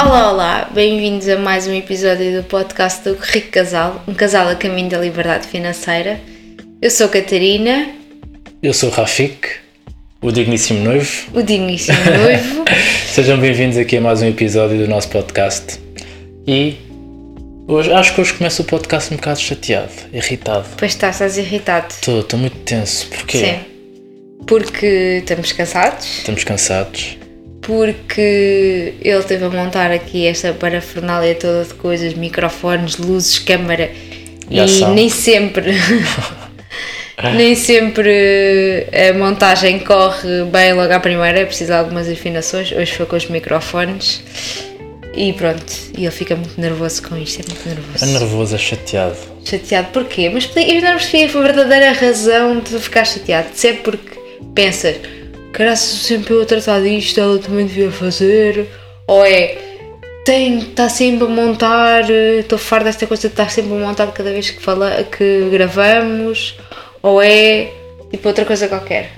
Olá, olá, bem-vindos a mais um episódio do podcast do Rico Casal, um casal a caminho da liberdade financeira. Eu sou Catarina, Eu sou o Rafik, o digníssimo noivo. o digníssimo noivo. Sejam bem-vindos aqui a mais um episódio do nosso podcast. E hoje, acho que hoje começa o podcast um bocado chateado, irritado. Pois está, estás irritado. Estou, estou muito tenso. Porquê? Sim. Porque estamos cansados, Estamos cansados. Porque ele teve a montar aqui esta parafernália toda de coisas, microfones, luzes, câmara Já e nem sempre. Nem sempre a montagem corre bem logo à primeira, é preciso de algumas afinações. Hoje foi com os microfones e pronto. E ele fica muito nervoso com isto, é muito É nervoso. nervoso, é chateado. Chateado porquê? Mas eu não percebi a verdadeira razão de ficar chateado. Se é porque pensas, se sempre eu a tratar disto, ela também devia fazer. Ou é, tem, está sempre a montar, estou farta desta coisa de estar sempre a montar cada vez que, fala, que gravamos. Ou é, tipo, outra coisa qualquer.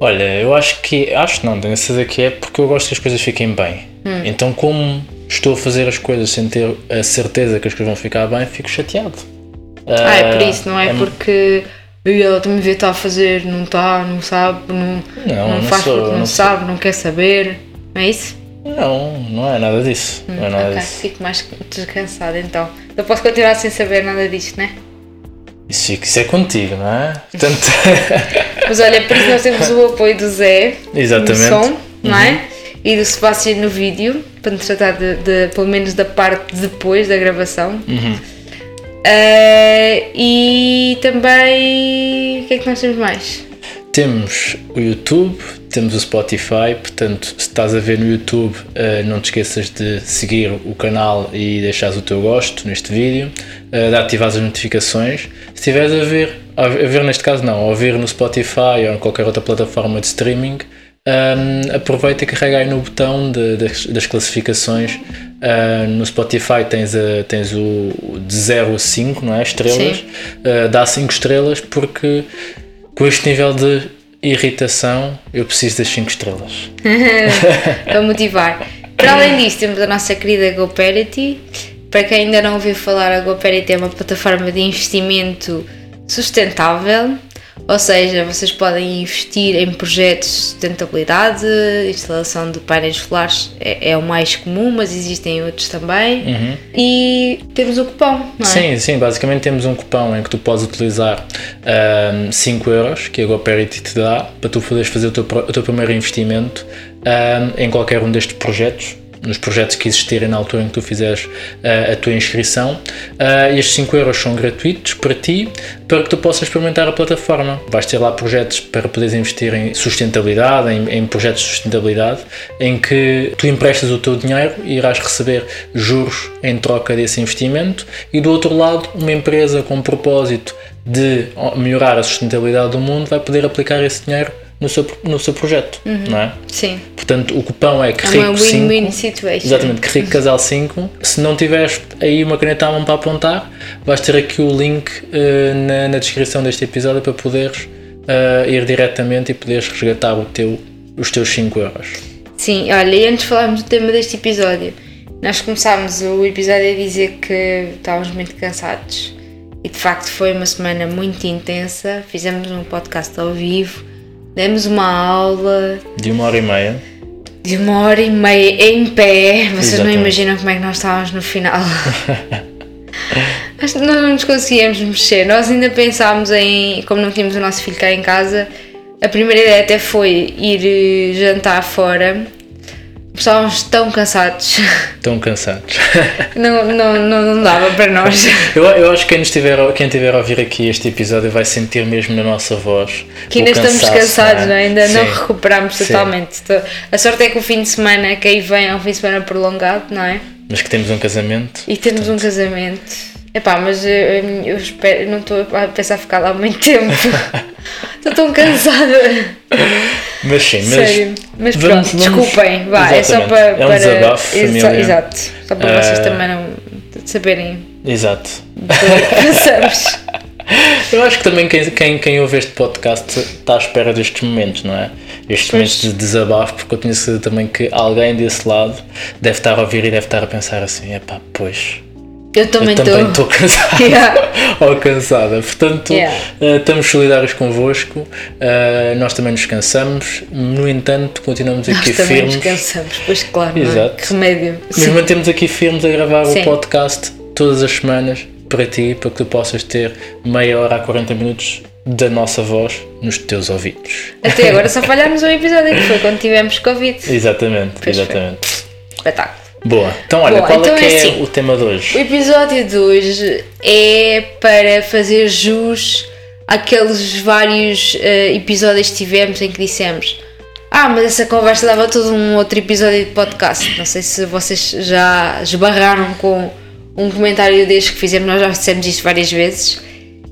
Olha, eu acho que. Acho não, tenho a certeza que é porque eu gosto que as coisas fiquem bem. Hum. Então, como estou a fazer as coisas sem ter a certeza que as coisas vão ficar bem, fico chateado. Ah, é por isso, não é, porque "Ei, ela também devia estar a fazer, não está, não sabe, não, Não, não faz sou- porque não não sabe, não quer saber. Não é isso? Não, não é nada disso. não é nada ok, disso. fico mais descansada então. Eu posso continuar sem saber nada disto, né? Isso, isso é contigo, não é? Portanto, Mas olha, por isso nós temos o apoio do Zé Exatamente. no som, não é? E do Sebastião no vídeo, para nos tratar de, de- pelo menos da parte depois da gravação. Eh, e também. O que é que nós temos mais? temos o YouTube, temos o Spotify, portanto, se estás a ver no YouTube, eh, não te esqueças de seguir o canal e deixares o teu gosto neste vídeo, eh, de ativar as notificações. Se estiveres a ver, a ver neste caso não, a ouvir no Spotify ou em qualquer outra plataforma de streaming, Um, aproveita e carrega aí no botão de- das, das classificações. Uh, no Spotify tens, a- tens o de 0 a 5, não é? Estrelas. Uh, dá 5 estrelas porque com este nível de irritação eu preciso das 5 estrelas. para motivar. Para além disso, temos a nossa querida GoParity. Para quem ainda não ouviu falar, a GoParity é uma plataforma de investimento sustentável. Ou seja, vocês podem investir em projetos de sustentabilidade, instalação de painéis solares é, é o mais comum, mas existem outros também. E temos o cupom, não é? Sim, sim, basicamente temos um cupão em que tu podes utilizar um, 5 euros que a GoParity te dá para tu poderes fazer o teu, o teu primeiro investimento um, em qualquer um destes projetos. Nos projetos que existirem na altura em que tu fizeres uh, a tua inscrição, uh, estes 5 euros são gratuitos para ti, para que tu possas experimentar a plataforma. Vais ter lá projetos para poderes investir em sustentabilidade, em, em projetos de sustentabilidade, em que tu emprestas o teu dinheiro e irás receber juros em troca desse investimento, e do outro lado, uma empresa com o propósito de melhorar a sustentabilidade do mundo vai poder aplicar esse dinheiro no seu, no seu projeto, não é? Sim. Portanto, o cupão é que É uma rico 5. win-win situation. Exatamente, que rico casal 5. Se não tiveres aí uma caneta à mão para apontar, vais ter aqui o link eh, na, na descrição deste episódio para poderes eh, ir diretamente e poderes resgatar o teu, os teus 5 euros. Sim, olha, e antes de falarmos do tema deste episódio, nós começámos o episódio a dizer que estávamos muito cansados e de facto foi uma semana muito intensa. Fizemos um podcast ao vivo, demos uma aula De uma hora e meia. de uma hora e meia em pé. Vocês Exatamente. não imaginam como é que nós estávamos no final. Nós nós não nos conseguíamos mexer. Nós ainda pensámos em, como não tínhamos o nosso filho cá em casa, a primeira ideia até foi ir eh, jantar fora. Estávamos tão cansados. Estão cansados. Não, não, não, não dava para nós. eu, eu acho que quem, estiver, a- quem estiver a ouvir aqui este episódio vai sentir mesmo na nossa voz. Que ainda estamos cansaço, cansados, não é? ainda não Sim. recuperamos Sim. totalmente. A sorte é que o fim de semana que aí vem é um fim de semana prolongado, não é? Mas que temos um casamento. E temos um casamento. Epá, mas eu, eu, espero, não estou a pensar ficar lá muito tempo. Estou tão cansada. Mas sim, mas. Sério. Mas vamos- pronto, vamos- desculpem. Vá, é só para. É um para desabafo Exa- familiar. Exato. Só para vocês Ah. também não saberem Exato. passamos. Eu acho que também quem, quem, quem ouve este podcast está à espera destes momentos, não é? Estes Pois. momentos de desabafo, porque eu tenho certeza também que alguém desse lado deve estar a ouvir e deve estar a pensar assim: epá, pois. Eu também estou. cansado Yeah. ou cansada. Portanto, Yeah. eh, estamos solidários convosco, eh, nós também nos cansamos, no entanto, continuamos aqui Nós também firmes. nos cansamos, pois claro, é? Exato. Que remédio. Mas mantemos aqui firmes a gravar Sim. o podcast todas as semanas para ti, para que tu possas ter meia hora a 40 minutos da nossa voz nos teus ouvidos. Até agora só falhámos um episódio que foi quando tivemos Covid. Exatamente, Pois foi. exatamente. Espetáculo. Boa. Então, olha, Bom, qual então é que é é, assim. o tema de O hoje? episódio de hoje é para fazer jus àqueles vários eh, episódios que tivemos em que dissemos ah, mas essa conversa dava todo um outro episódio de podcast. Não sei se vocês já esbarraram com um comentário desde que fizemos, nós já dissemos isto várias vezes.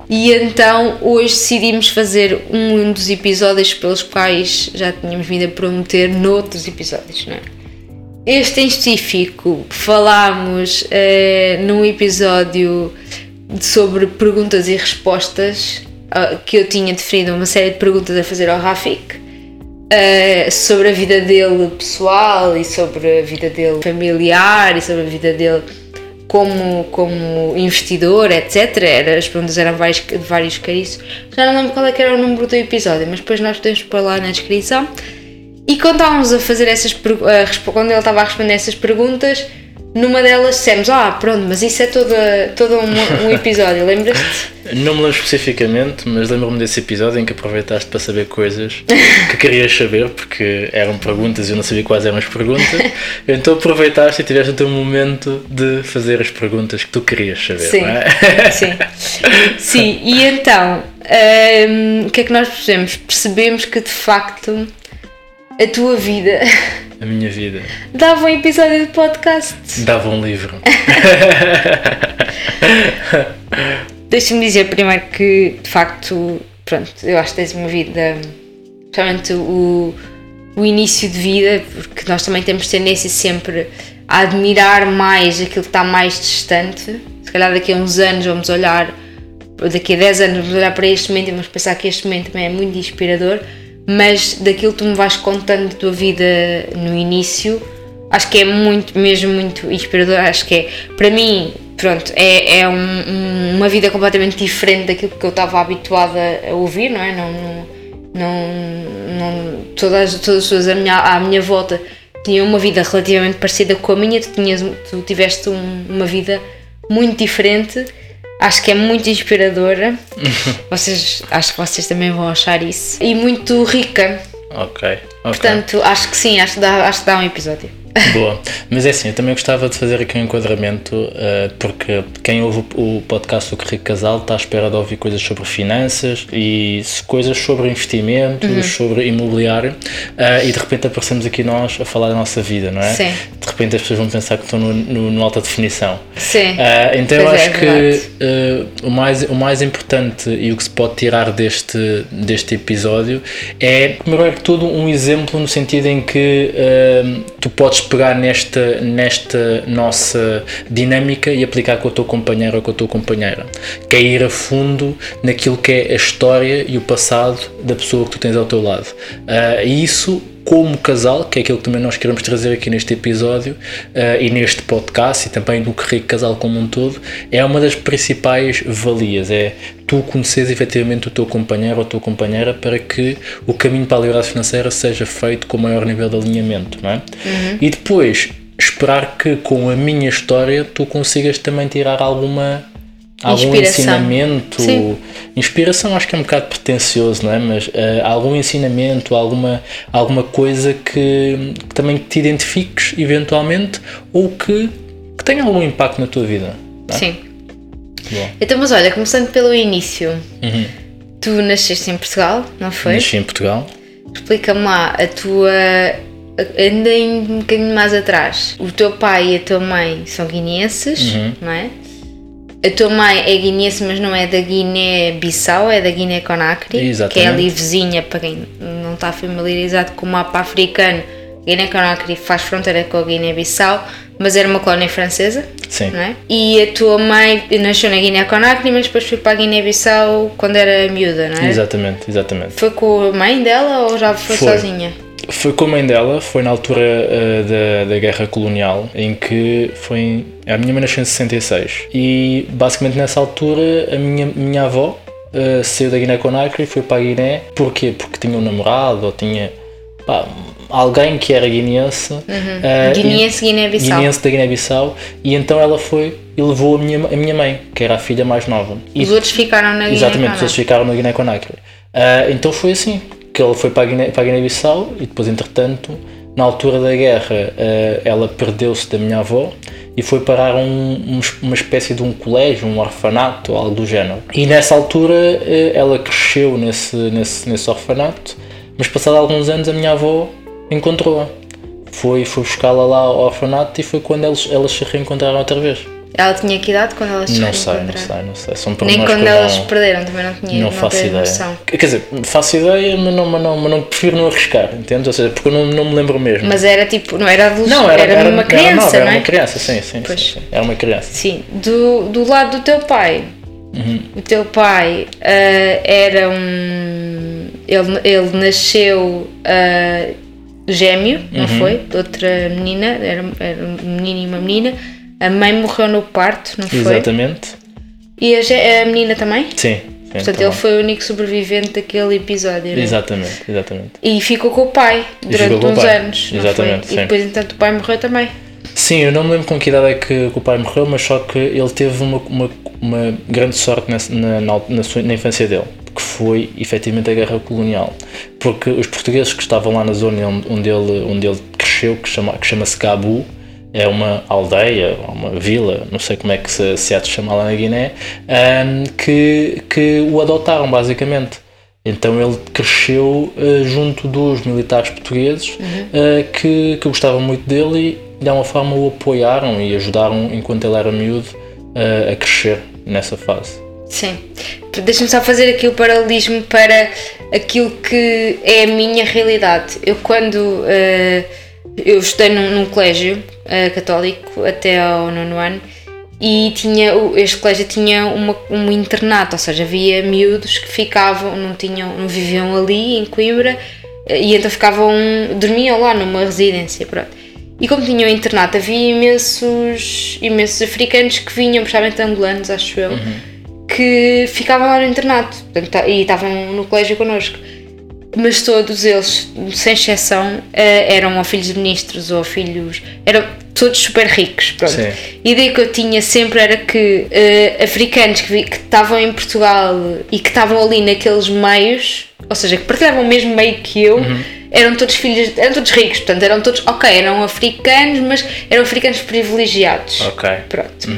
E então hoje decidimos fazer um dos episódios pelos quais já tínhamos vindo a prometer noutros episódios, não é? Este em específico falámos eh, num episódio sobre perguntas e respostas ah, que eu tinha definido uma série de perguntas a fazer ao Rafik eh, sobre a vida dele pessoal e sobre a vida dele familiar e sobre a vida dele como, como investidor, etc. Era, as perguntas eram vários, vários cariços. Já não lembro qual é era o número do episódio, mas depois nós podemos pôr lá na descrição. E quando estávamos a fazer essas a quando ele estava a responder essas perguntas, numa delas dissemos, ah, pronto, mas isso é toda, todo um, um episódio, lembras-te? Não me lembro especificamente, mas lembro-me desse episódio em que aproveitaste para saber coisas que querias saber, porque eram perguntas e eu não sabia quais eram as perguntas. Então aproveitaste e tiveste o teu momento de fazer as perguntas que tu querias saber, Sim, não é? sim. Sim, e então, hum, o que é que nós percebemos? Percebemos que de facto a tua vida A minha vida dava um episódio de podcast. dava um livro. Deixa-me dizer primeiro que, de facto, pronto, eu acho que tens uma vida, especialmente o, o início de vida, porque nós também temos tendência sempre a admirar mais aquilo que está mais distante. Se calhar daqui a uns anos vamos olhar, ou daqui a 10 anos vamos olhar para este momento e vamos pensar que este momento também é muito inspirador, mas daquilo que tu me vais contando da tua vida no início, acho que é muito, mesmo muito inspirador. Acho que é, para mim, pronto, é, é um- um- uma vida completamente diferente daquilo que eu estava habituada a ouvir, não é? Não, não, não, não- todas, todas as pessoas à minha, à minha volta tinham uma vida relativamente parecida com a minha, tu, tinhas, tu tiveste um- uma vida muito diferente. Acho que é muito inspiradora. vocês, acho que vocês também vão achar isso. E muito rica. Ok, ok. Portanto, acho que sim, acho que dá, acho que dá um episódio. Boa, mas é assim, eu também gostava de fazer aqui um enquadramento, eh, porque quem ouve o podcast do Rico Casal está à espera de ouvir coisas sobre finanças e coisas sobre investimentos, Uhum. sobre imobiliário, eh, e de repente aparecemos aqui nós a falar da nossa vida, não é? Sim. De repente as pessoas vão pensar que estão no, no, no alta definição. Sim. Ah, então eu Pois é, acho é que o, mais, o mais importante e o que se pode tirar deste, deste episódio é, primeiro que tudo, um exemplo no sentido em que tu podes pegar nesta, nesta nossa dinâmica e aplicar com o teu companheiro ou com a tua companheira. Que é ir a fundo naquilo que é a história e o passado da pessoa que tu tens ao teu lado. Ah, e isso como casal, que é aquilo que também nós queremos trazer aqui neste episódio eh, e neste podcast e também no Carrico Casal como um todo, é uma das principais valias, é tu conheceres efetivamente o teu companheiro ou a tua companheira para que o caminho para a liberdade financeira seja feito com o maior nível de alinhamento, não é? E depois, esperar que com a minha história tu consigas também tirar alguma algum Inspiração. ensinamento, Sim. inspiração acho que é um bocado pretencioso, não é? Mas eh, algum ensinamento, alguma, alguma coisa que, que também te identifiques eventualmente ou que, que tenha algum impacto na tua vida. é? Sim. Bom. Então, mas olha, começando pelo início, Uhum. tu nasceste em Portugal, não foi? Nasci em Portugal. Explica-me lá a tua. Ainda em um bocadinho mais atrás, o teu pai e a tua mãe são guineenses, Uhum. não é? A tua mãe é guineense, mas não é da Guiné-Bissau, é da Guiné-Conakry, que é ali vizinha, para quem não está familiarizado com o mapa africano. Guiné-Conakry faz fronteira com a Guiné-Bissau, mas era uma colónia francesa, Sim. não é? E a tua mãe nasceu na Guiné-Conakry, mas depois foi para a Guiné-Bissau quando era miúda, não é? Exatamente, exatamente. Foi com a mãe dela ou já foi, Foi. sozinha? Foi com a mãe dela, foi na altura eh, da, da guerra colonial, em que foi. em- A minha mãe nasceu em 66. E basicamente nessa altura a minha, minha avó eh, saiu da Guiné-Conakry e foi para a Guiné. Porquê? Porque tinha um namorado ou tinha pá, alguém que era guineense. eh, e- Guineense, Guiné-Bissau. guineense da Guiné-Bissau. E então ela foi e levou a minha, a minha mãe, que era a filha mais nova. E Os outros ficaram na Exatamente, Guiné-Conakry. eles ficaram na Guiné-Conakry. Ah, então foi assim, que ele foi para a Guiné- para a Guiné-Bissau e depois, entretanto, na altura da guerra, ah, ela perdeu-se da minha avó e foi parar um, um- uma espécie de um colégio, um orfanato, algo do género. E nessa altura ah, ela cresceu nesse, nesse, nesse orfanato, mas passado alguns anos a minha avó encontrou-a. Foi, foi buscá-la lá ao orfanato e foi quando eles, elas se reencontraram outra vez. Ela tinha que idade quando elas se Não sei, não sei, não sei. São Nem quando elas não- se perderam, também não tinha não faço tenho ideia. noção. Quer dizer, faço ideia, mas não, mas não, mas não prefiro não arriscar, entende? Ou seja, porque eu não, não me lembro mesmo. Mas era tipo, não era adulto, não, era, era, uma criança, era, nova, não era é? uma criança, sim, sim, sim, sim. Era uma criança. Sim, do, do lado do teu pai. Uhum. O teu pai ah, era um. Ele, ele nasceu ah, gêmeo, não Uhum. foi? De outra menina, era, era um menino e uma menina. A mãe morreu no parto, não foi? Exatamente. E a, a menina também? Sim. sim Portanto, também. ele foi o único sobrevivente daquele episódio. não é? Exatamente, exatamente. E ficou com o pai durante uns pai, anos. exatamente? E depois, entanto, o pai morreu também. Sim, eu não me lembro com que idade é que, que o pai morreu, mas só que ele teve uma, uma, uma grande sorte nessa- na, na, na, sua- na infância dele, que foi efetivamente a guerra colonial. Porque os portugueses que estavam lá na zona onde, ele, onde ele cresceu, que, chama, que chama-se Gabu, é uma aldeia, uma vila, não sei como é que se, se há de chamar lá na Guiné, ahm, que, que o adotaram basicamente. Então ele cresceu eh, junto dos militares portugueses eh, que, que gostavam muito dele e de alguma forma o apoiaram e ajudaram enquanto ele era miúdo eh, a crescer nessa fase. Sim. Deixa-me só fazer aqui o paralelismo para aquilo que é a minha realidade. Eu quando eu estudei num, num colégio eh, católico até ao nono ano e tinha este colégio tinha uma, um internato, ou seja, havia miúdos que ficavam, não tinham, não viviam ali em Coimbra eh, e então ficavam, dormiam lá numa residência, pronto. E como tinham internato, havia imensos, imensos africanos que vinham, principalmente angolanos, acho eu, que ficavam lá no internato portanto, ta- e estavam no colégio connosco. Mas todos eles, sem exceção, eh, eram ou filhos de ministros ou filhos. eram todos super ricos. Pronto. Sim. E a ideia que eu tinha sempre era que eh, africanos que vi- que estavam em Portugal e que estavam ali naqueles meios, ou seja, que partilhavam o mesmo meio que eu, eram todos filhos, eram todos ricos, portanto, eram todos, ok, eram africanos, mas eram africanos privilegiados. Ok. Pronto.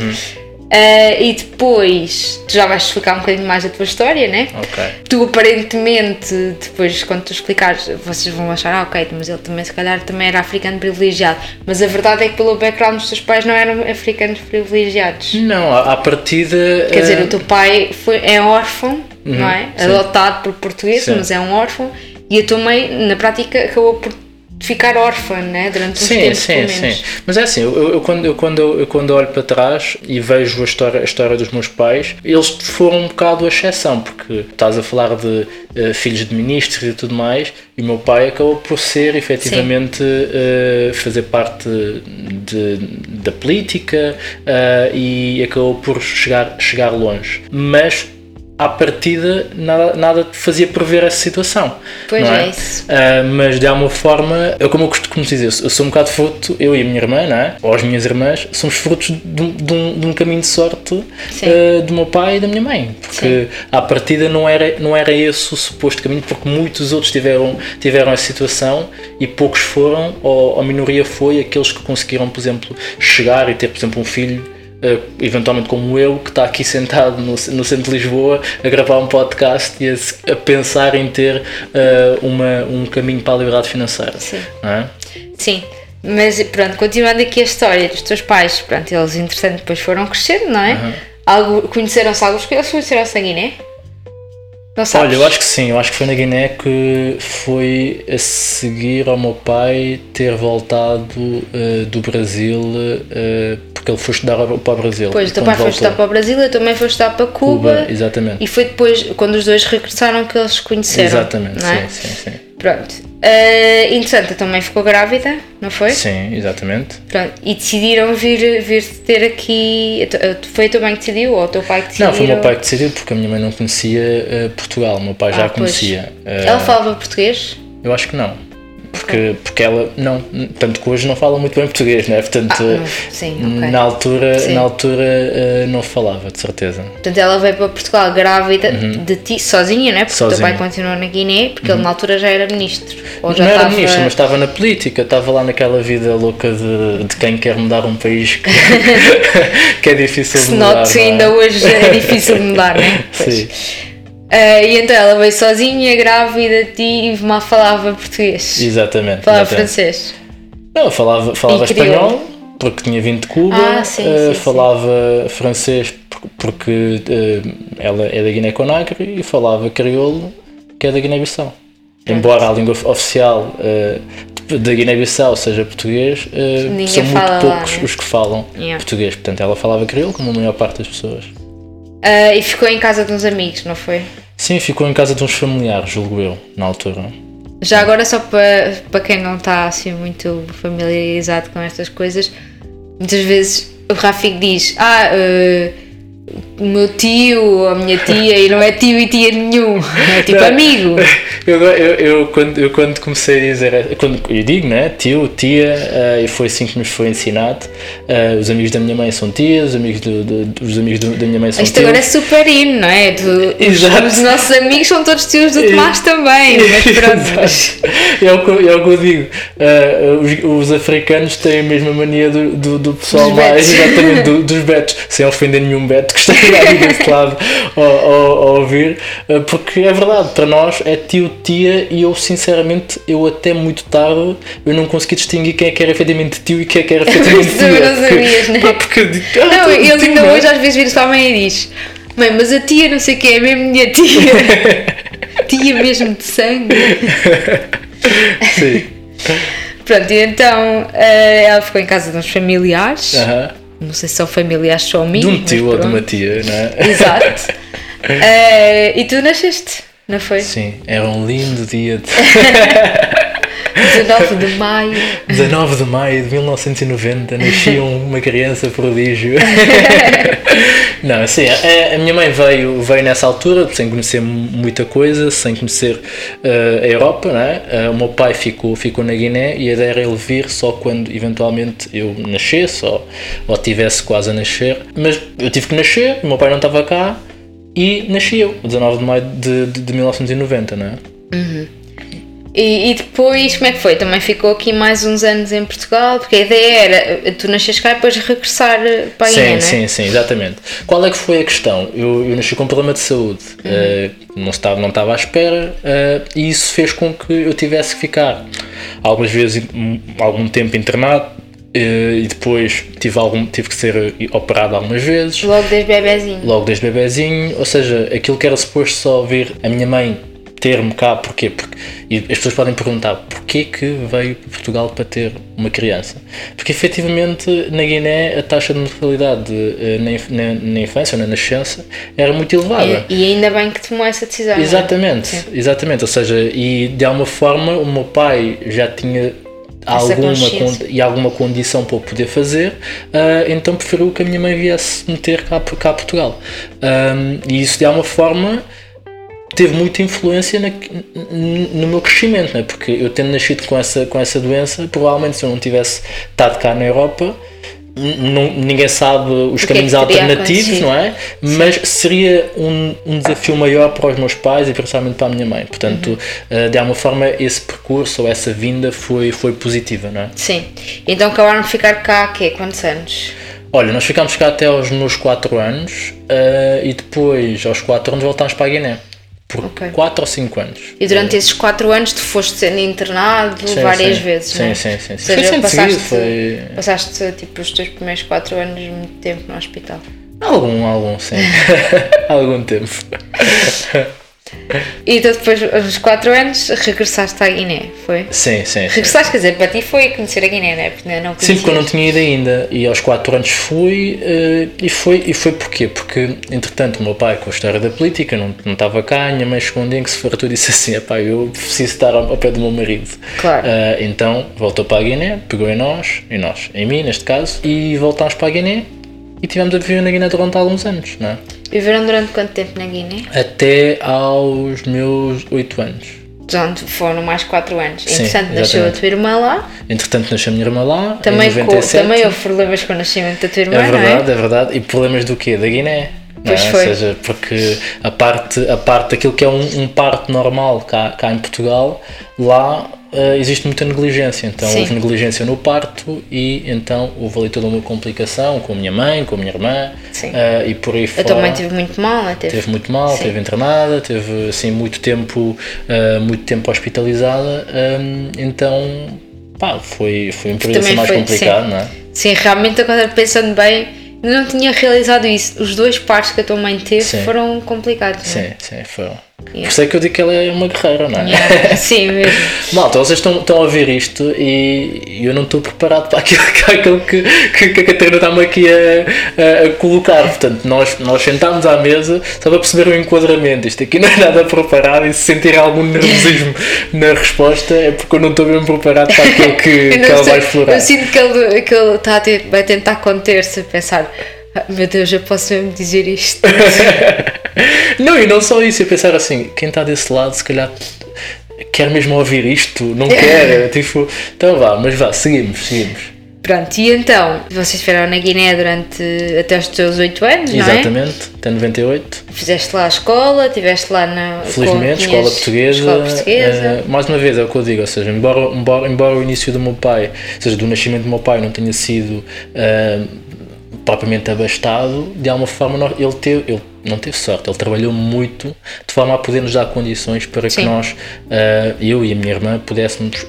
Ah, e depois, tu já vais explicar um bocadinho mais a tua história, né? Ok. Tu aparentemente, depois quando tu explicares, vocês vão achar, ah, ok, mas ele também se calhar também era africano privilegiado. Mas a verdade é que pelo background dos teus pais não eram africanos privilegiados. Não, à, partida. Quer dizer, eh, o teu pai foi, é órfão, não é? sim. Adotado por português, Sim. mas é um órfão. E a tua mãe, na prática, acabou por ficar órfã, né? Durante Sim, tempos, sim, sim. Mas é assim, eu, eu- quando, eu, quando, eu, quando olho para trás e vejo a história, a história dos meus pais, eles foram um bocado a exceção, porque estás a falar de eh, filhos de ministros e tudo mais, e o meu pai acabou por ser efetivamente eh, fazer parte de, da política eh, e acabou por chegar, chegar longe. Mas à partida nada, nada te fazia prever essa situação. Pois não é isso. Uh, mas de alguma forma, eu como eu costumo dizer, eu sou um bocado fruto, eu e a minha irmã, não é? ou as minhas irmãs, somos frutos de, um- de um, de um caminho de sorte Sim. uh, do meu pai e da minha mãe. Porque à partida não era, não era esse o suposto caminho, porque muitos outros tiveram, tiveram essa situação e poucos foram, ou a minoria foi aqueles que conseguiram, por exemplo, chegar e ter, por exemplo, um filho. Uh, eventualmente como eu, que está aqui sentado no, no centro de Lisboa a gravar um podcast e a, a pensar em ter uh, uma, um caminho para a liberdade financeira. Sim. É? Sim, mas pronto, continuando aqui a história dos teus pais, pronto, eles entretanto depois foram crescendo, não é? Algo, conheceram-se alguns, eles conheceram-se na Guiné? Não sabes? Olha, eu acho que sim, eu acho que foi na Guiné que foi a seguir ao meu pai ter voltado eh, do Brasil, eh, porque ele foi estudar para o Brasil. Pois, o teu pai foi voltou- estudar para o Brasil, eu também fui estudar para Cuba. Cuba, exatamente. E foi depois, quando os dois regressaram, que eles se conheceram. Exatamente, é? sim, sim, sim. Pronto. Uh, a tua mãe ficou grávida, não foi? Sim, exatamente. Pronto. E decidiram vir, vir ter aqui. a Foi a tua mãe que decidiu ou o teu pai que decidiu? Não, foi o meu pai que decidiu, porque a minha mãe não conhecia eh, Portugal, o meu pai já Ah, a pois. conhecia. Eh, Ela falava português? Eu acho que não. Porque, porque ela, não, tanto que hoje não fala muito bem português, né? Portanto, Ah, sim, ok. na altura, Sim. na altura eh, não falava, de certeza. Portanto, ela veio para Portugal grávida de ti, sozinha, não é? Porque o teu Sozinha. pai continuou na Guiné, porque ele na altura já era ministro. Ou já não era estava... ministro, mas estava na política, estava lá naquela vida louca de, de quem quer mudar um país que, que é difícil Se de mudar. note não é? ainda hoje é difícil de mudar, não é? Pois. Sim. Ah, e então ela veio sozinha, grávida e mal falava português. Exatamente. Falava exatamente. francês. Não, falava, falava espanhol, porque tinha vindo de Cuba, Ah, sim, eh, sim, sim. falava francês por- porque eh, ela é da Guiné-Conakry e falava crioulo, que é da Guiné-Bissau. Embora a língua of- oficial da Guiné-Bissau seja português, são muito fala lá, poucos né? os que falam Yeah. português. Portanto, ela falava crioulo, como a maior parte das pessoas. Ah, e ficou em casa de uns amigos, não foi? Sim, ficou em casa de uns familiares, julgo eu, na altura. Já agora, só para, para quem não está assim muito familiarizado com estas coisas, muitas vezes o Rafik diz: Ah, eh, o meu tio, a minha tia, e não é tio e tia nenhum, é tipo Não. amigo. Eu, eu, eu, quando, eu quando comecei a dizer, quando, eu digo, né? Tio, tia, eh, e foi assim que nos foi ensinado. Eh, os amigos da minha mãe são tias, os amigos, do, do- os amigos do- da minha mãe são Isto tios. agora é super in, não é? Do- os, Exato. os nossos amigos são todos tios do Tomás também, mas pronto. é, o que, eu- é o que eu digo. Eh, os, os africanos têm a mesma mania do, do, do pessoal mais exatamente do- dos betos, sem ofender nenhum beto que esteja ali desse lado a, a- a ouvir, eh, porque é verdade, para nós é tio, tia, e eu sinceramente, eu até muito tarde eu não consegui distinguir quem é que era efetivamente tio e quem é que era efetivamente tia. não sabias, né? Porque- Porque ah, Não, tu- ele tio, ainda é? hoje às vezes vira-se para a mãe e diz: Mãe, mas a tia não sei o que é mesmo minha tia. tia mesmo de sangue. Sim. Pronto, e então eh, ela ficou em casa de uns familiares. Aham. Não sei se são familiares só De mínimos. um tio ou de uma tia, não é? Exato. Eh, e tu nasceste, não foi? Sim, era um lindo dia de 19 de maio. 19 de maio de 1990 nascia uma criança prodígio. Não, assim, a, a minha mãe veio, veio nessa altura sem conhecer muita coisa, sem conhecer eh, a Europa, não é? Eh, o meu pai ficou, ficou na Guiné e a ideia era ele vir só quando eventualmente eu nascesse ou, ou tivesse quase a nascer. Mas eu tive que nascer, o meu pai não estava cá e nasci eu, 19 de maio de, de, de 1990, não é? E, e depois, como é que foi? Também ficou aqui mais uns anos em Portugal, porque a ideia era tu nasces cá e depois regressar eh, para a Sim, Guiné, não é? sim, sim, exatamente. Qual é que foi a questão? Eu, eu nasci com um problema de saúde, Uhum. eh, não, estava, não estava à espera eh, e isso fez com que eu tivesse que ficar algumas vezes um, algum tempo internado eh, e depois tive, algum, tive que ser operado algumas vezes, Logo desde bebezinho. logo desde bebezinho, ou seja, aquilo que era suposto só vir a minha mãe ter-me cá, porquê? Porque, e as pessoas podem perguntar porquê que veio para Portugal para ter uma criança? Porque efetivamente na Guiné a taxa de mortalidade eh, na, na, na infância ou na nascença era muito elevada. E, e ainda bem que tomou essa decisão. é? Exatamente, exatamente. Ou seja, e de alguma forma o meu pai já tinha alguma e alguma condição para o poder fazer, ah, então preferiu que a minha mãe viesse meter cá, cá a Portugal. Ahm, e isso de alguma forma teve muita influência na- no meu crescimento, né? porque eu tendo nascido com essa, com essa doença, provavelmente se eu não tivesse estado cá na Europa, não- ninguém sabe os é caminhos teria alternativos, não é? Mas seria um, um desafio maior para os meus pais e principalmente para a minha mãe. Portanto, Uhum. eh, de alguma forma, esse percurso ou essa vinda foi, foi positiva, não é? Sim. Então acabaram de ficar cá há quê? Quantos anos? Olha, nós ficámos cá até aos meus 4 anos eh, e depois, aos 4 anos, voltámos para a Guiné. Por Ok. 4 ou 5 anos. E durante esses 4 anos tu foste sendo internado Sim, várias sim. vezes, Sim, não é? sim, sim, sim. Foi seja, sempre passaste, seguido, foi- passaste tipo os teus primeiros 4 anos muito tempo no hospital. Algum, algum, sim. algum tempo. E então depois, aos 4 anos, regressaste à Guiné, foi? Sim, sim. sim. Regressaste, quer dizer, para ti foi conhecer a Guiné, não é? Porque não Sim, porque eu não conhecias. tinha ido ainda. E aos 4 anos fui. eh, e foi e foi porquê? Porque, entretanto, o meu pai, com a história da política, não, não estava cá. Minha mãe chegou um dia em que se fartou e disse assim: "Epá, eu preciso estar ao, ao pé do meu marido. Claro. Eh, então voltou para a Guiné, pegou em nós, em nós, em mim neste caso, e voltámos para a Guiné. E tivemos a viver na Guiné durante alguns anos, não é? Viveram durante quanto tempo na Guiné? Até aos meus 8 anos. Portanto, foram mais 4 anos. Sim, Entretanto, nasceu a tua irmã lá. Entretanto, nasceu a minha irmã lá. Também, com, 97. também houve problemas com o nascimento da tua irmã, É não verdade, é? verdade. E problemas do quê? Da Guiné. não Pois é? foi. Ou seja, porque a parte, a parte daquilo que é um, um parto normal cá, cá em Portugal, lá eh, existe muita negligência. Então Sim. houve negligência no parto e então houve ali toda uma complicação com a minha mãe, com a minha irmã Sim. eh, e por aí A fora. tua mãe teve muito mal, não é? Teve. Teve muito mal, Sim. teve internada, teve assim muito tempo, eh, muito tempo hospitalizada, então pá, foi, foi um período assim mais foi, complicado, sim. não é? Sim, realmente agora pensando bem, não tinha realizado isso. Os dois partos que a tua mãe teve Sim. foram complicados, não é? Sim, sim, foram. Por isso é que eu digo que ela é uma guerreira, não é? Yeah. Sim, mesmo. Malta, vocês estão, estão a ouvir isto e eu não estou preparado para aquilo, para aquilo que, que, que a Catarina está-me aqui a, a- a colocar. Portanto, nós, nós sentámos à mesa só para perceber o enquadramento. Isto aqui não é nada preparado e se sentir algum nervosismo na resposta é porque eu não estou bem preparado para aquilo que, que ela sei, vai explorar. eu sinto que ele, que ele está a ter- vai tentar conter-se, a pensar: "Ah, meu Deus, eu posso mesmo dizer isto. Não, e não só isso, eu pensar assim, quem está desse lado se calhar quer mesmo ouvir isto, não quer, tipo, então vá, mas vá, seguimos, seguimos. Pronto, e então, vocês estiveram na Guiné durante até os teus 8 anos, não é? Exatamente, até 98. Fizeste lá a escola, estiveste lá na. Felizmente, escola portuguesa. Escola portuguesa. eh, mais uma vez, é o que eu digo, ou seja, embora, embora, embora o início do meu pai, ou seja, do nascimento do meu pai não tenha sido eh, propriamente abastado, de alguma forma ele, teve, ele não teve sorte, ele trabalhou muito de forma a poder nos dar condições para Sim. que nós, eh, eu e a minha irmã, pudéssemos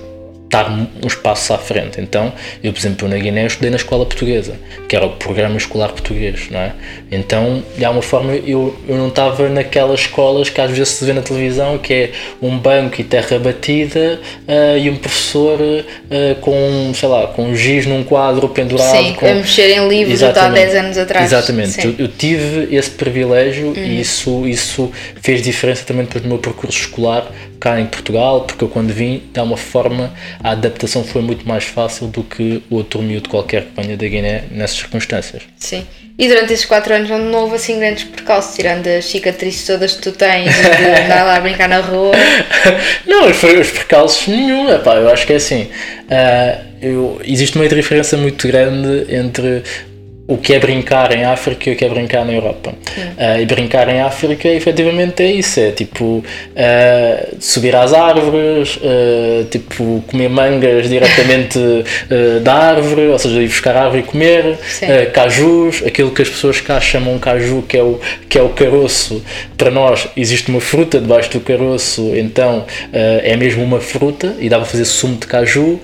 estar uns passos à frente. Então, eu, por exemplo, na Guiné eu estudei na escola portuguesa, que era o programa escolar português, não é? Então, de alguma forma, eu, eu não estava naquelas escolas que às vezes se vê na televisão, que é um banco e terra batida ah, e um professor ah, com, sei lá, com um giz num quadro pendurado. Sim, com... a mexer em livros de há Exatamente. 10 anos atrás. Exatamente. Uhum. Eu, eu tive esse privilégio e isso, isso fez diferença também depois do meu percurso escolar cá em Portugal, porque eu quando vim, de alguma forma, a adaptação foi muito mais fácil do que outro miúdo qualquer que venha da Guiné nessas circunstâncias. Sim. E durante esses 4 anos não houve assim grandes percalços, tirando as cicatrizes todas que tu tens de andar lá a brincar na rua. Não, os, os percalços nenhum, epá, eu acho que é assim. ah, eu, existe uma diferença muito grande entre o que é brincar em África e o que é brincar na Europa. Ah, e brincar em África, efetivamente, é isso: é tipo ah, subir às árvores, ah, tipo comer mangas diretamente da árvore, ou seja, ir buscar a árvore e comer, cajus, aquilo que as pessoas cá chamam caju, que é o, que é o caroço. Para nós existe uma fruta debaixo do caroço, então é mesmo uma fruta e dá para fazer sumo de caju.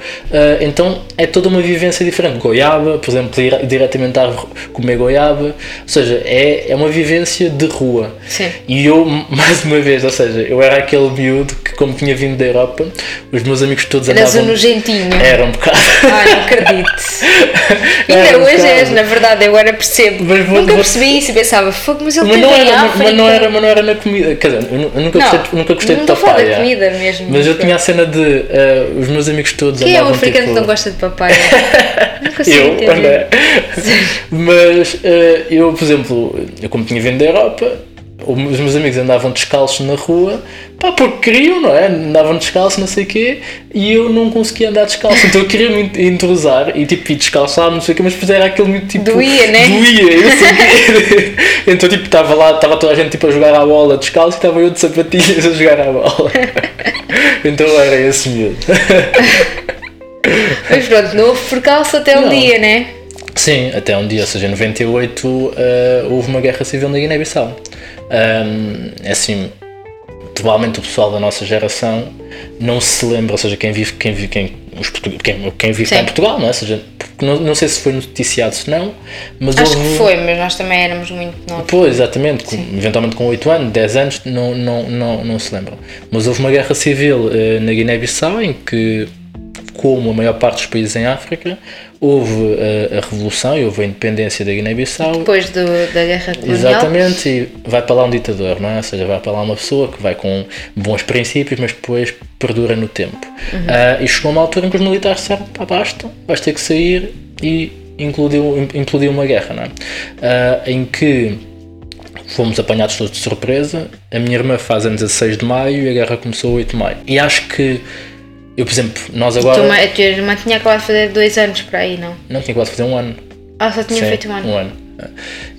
então é toda uma vivência diferente. Goiaba, por exemplo, ir diretamente à árvore comer goiaba. Ou seja, é, é uma vivência de rua. Sim. E eu, mais uma vez, ou seja, eu era aquele miúdo que, como tinha vindo da Europa, os meus amigos todos Eras um andavam. nojentinho. Era um bocado. Ai, não acredito. Ainda um hoje bocado. és, na verdade, eu agora percebo. Mas Nunca vou- percebi isso e pensava, fogo, mas ele Mas não, era, mas, mas não era, mas não era na comida. Quer dizer, eu nu- eu nunca Não, gostei, nunca gostei não de da comida mesmo. Mas eu tinha a cena de eh, os meus amigos todos Quem é o andavam africano tipo, que não gosta de papaya? Nunca sei Eu, entender. Mas eh, eu, por exemplo, eu como tinha vindo da Europa, os meus amigos andavam descalços na rua, pá, porque queriam, não é? Andavam descalços, não sei o quê, e eu não conseguia andar descalço, então eu queria me entrosar e tipo, ir descalçar, não sei o quê, mas depois era aquele muito tipo. Doía, né? Doía, eu sei quê. Então, tipo, estava lá, estava toda a gente tipo, a jogar a bola descalço e estava eu de sapatilhas a jogar a bola. Então era esse miúdo. Mas pronto, não houve percalço até um Não. dia, né? Sim, até um dia, ou seja, em 98 eh, houve uma guerra civil na Guiné-Bissau. Ahm, é assim, provavelmente o pessoal da nossa geração não se lembra, ou seja, quem vive, quem vive, quem, os quem, quem vive cá em Portugal, não é? Ou seja, não, não sei se foi noticiado, se não, mas Acho houve... que foi, mas nós também éramos muito novos. Pois, exatamente, com, eventualmente com 8 anos, 10 anos, não, não, não, não se lembram. Mas houve uma guerra civil eh, na Guiné-Bissau em que, como a maior parte dos países em África, houve eh, a revolução e houve a independência da Guiné-Bissau. Depois do, da guerra colonial. Exatamente, e vai para lá um ditador, não é? Ou seja, vai para lá uma pessoa que vai com bons princípios, mas depois perdura no tempo. Ah, e chegou uma altura em que os militares disseram: pá, basta, vais ter que sair, e implodiu, implodiu uma guerra, não é? Ah, em que fomos apanhados todos de surpresa. A minha irmã faz anos a 6 de maio e a guerra começou a 8 de maio. E acho que, eu, por exemplo, nós agora. Tu, a tua irmã tinha acabado de fazer dois anos para aí, não? Não, tinha quase fazer um ano. Ah, só tinha Sim, feito um ano.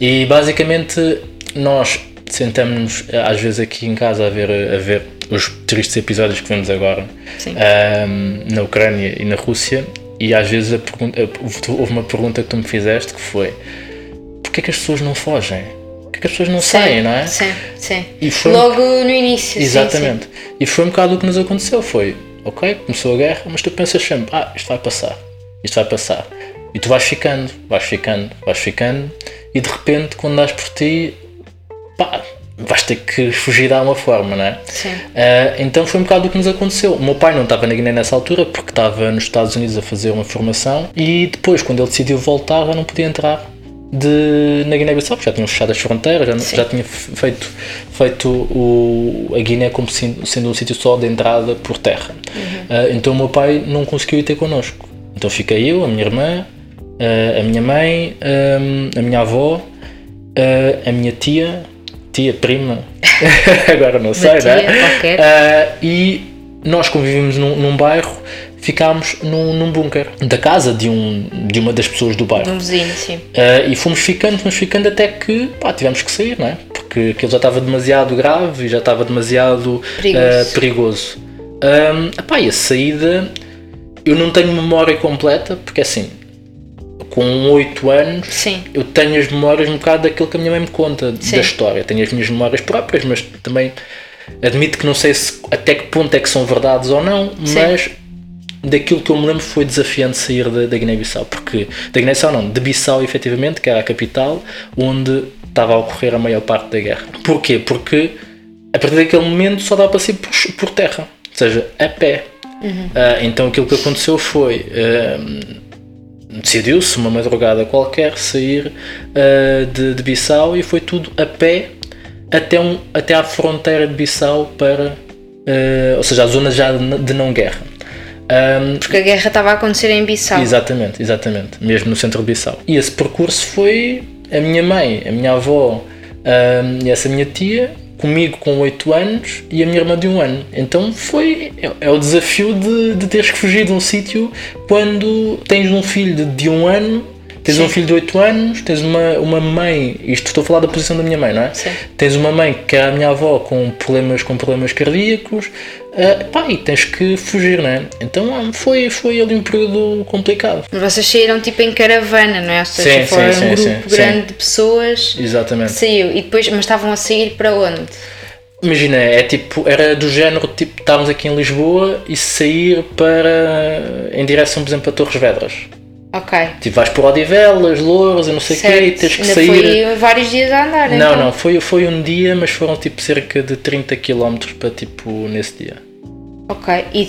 E basicamente nós sentamos-nos às vezes aqui em casa a ver, a ver os tristes episódios que vemos agora Sim. ahm, na Ucrânia e na Rússia e às vezes a pergunta, houve uma pergunta que tu me fizeste que foi porquê que as pessoas não fogem? Porquê que as pessoas não saem, não é? Sim, sim. E foi- Logo no início. sim, Exatamente. E foi um bocado o que nos aconteceu. Foi, ok, começou a guerra, mas tu pensas sempre, ah, isto vai passar, isto vai passar. E tu vais ficando, vais ficando, vais ficando, e de repente, quando dás por ti, pá, vais ter que fugir de alguma forma, não é? Sim. Ah, então foi um bocado o que nos aconteceu. O meu pai não estava na Guiné nessa altura porque estava nos Estados Unidos a fazer uma formação e depois, quando ele decidiu voltar, já não podia entrar de, na Guiné-Bissau, porque já tinham fechado as fronteiras, já, Sim. já tinha feito, feito o, a Guiné como sendo, sendo um sítio só de entrada por terra. Ah, então o meu pai não conseguiu ir ter connosco. Então fiquei eu, a minha irmã, ah, a minha mãe, ah, a minha avó, ah, a minha tia, tia, prima, agora não sei, tia, né? qualquer. Ah, e nós convivemos num, num bairro, ficámos num, num bunker da casa de, um, de uma das pessoas do bairro. Um vizinho, sim. Ah, e fomos ficando, fomos ficando até que pá, tivemos que sair, não é? Porque aquilo já estava demasiado grave e já estava demasiado Perigoso. ah, perigoso. Ahm, epá, e a saída, eu não tenho memória completa, porque assim, com 8 anos, Sim. eu tenho as memórias um bocado daquilo que a minha mãe me conta Sim. da história. Tenho as minhas memórias próprias, mas também admito que não sei se, até que ponto é que são verdades ou não, mas daquilo que eu me lembro foi desafiante sair da, da Guiné-Bissau, porque da Guiné-Bissau não, de Bissau efetivamente, que era a capital, onde estava a ocorrer a maior parte da guerra. Porquê? Porque a partir daquele momento só dá para sair por, por terra, ou seja, a pé. Ah, então aquilo que aconteceu foi. ah, decidiu-se uma madrugada qualquer sair ah, de, de Bissau e foi tudo a pé até, um, até à fronteira de Bissau para, ah, ou seja, a zona já de não guerra. Ahm, Porque a guerra estava a acontecer em Bissau. Exatamente, exatamente, mesmo no centro de Bissau. E esse percurso foi a minha mãe, a minha avó ahm, e essa minha tia, comigo com 8 anos e a minha irmã de um ano. Então foi é, é o desafio de, de teres que fugir de um sítio quando tens um filho de, de um ano. Tens um Sim. filho de 8 anos, tens uma, uma mãe, isto estou a falar da posição da minha mãe, não é? Sim. Tens uma mãe que é a minha avó com problemas, com problemas cardíacos, ah, pá, e tens que fugir, não é? Então ah, foi, foi ali um período complicado. Mas vocês saíram tipo em caravana, não é? Ou seja, Sim, foram sim, um sim, grupo grande de pessoas Exatamente. saiu. E depois, mas estavam a sair para onde? Imagina, é tipo, era do género, tipo, estávamos aqui em Lisboa e sair para, em direção, por exemplo, a Torres Vedras. Ok. Tipo, vais por Odivelas, Louros e não sei o quê e tens que Ainda sair... foi vários dias a andar, Não, então. não, foi, foi um dia, mas foram tipo cerca de 30 km para tipo nesse dia. Ok. E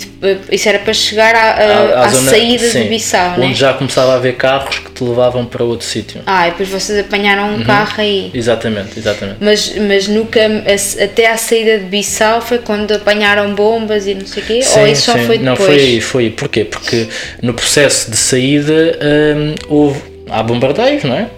isso era para chegar à, à- À- à zona- saída sim, de Bissau, Onde né? já começava a haver carros que te levavam para outro sítio. Ah, e depois vocês apanharam Uhum. um carro aí. Exatamente, exatamente. Mas, mas nunca, até à saída de Bissau foi quando apanharam bombas e não sei o quê? Ou isso só foi depois? Não, foi aí, foi aí. Porquê? Porque no processo de saída hum, houve, há bombardeios, não é?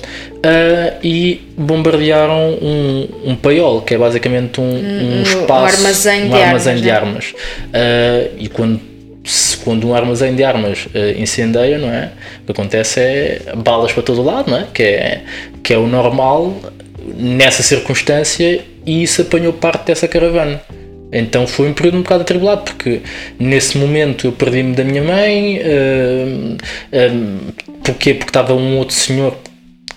Ah, e bombardearam um, um paiol, que é basicamente um, um um espaço, armazém um de armazém armas, de armas. Ah, e quando, se- quando um armazém de armas ah, incendeia, não é? O que acontece é balas para todo lado, não é? Que é, que é o normal nessa circunstância e isso apanhou parte dessa caravana. Então foi um período um bocado atribulado, porque nesse momento eu perdi-me da minha mãe, hum, porquê? Porque estava um outro senhor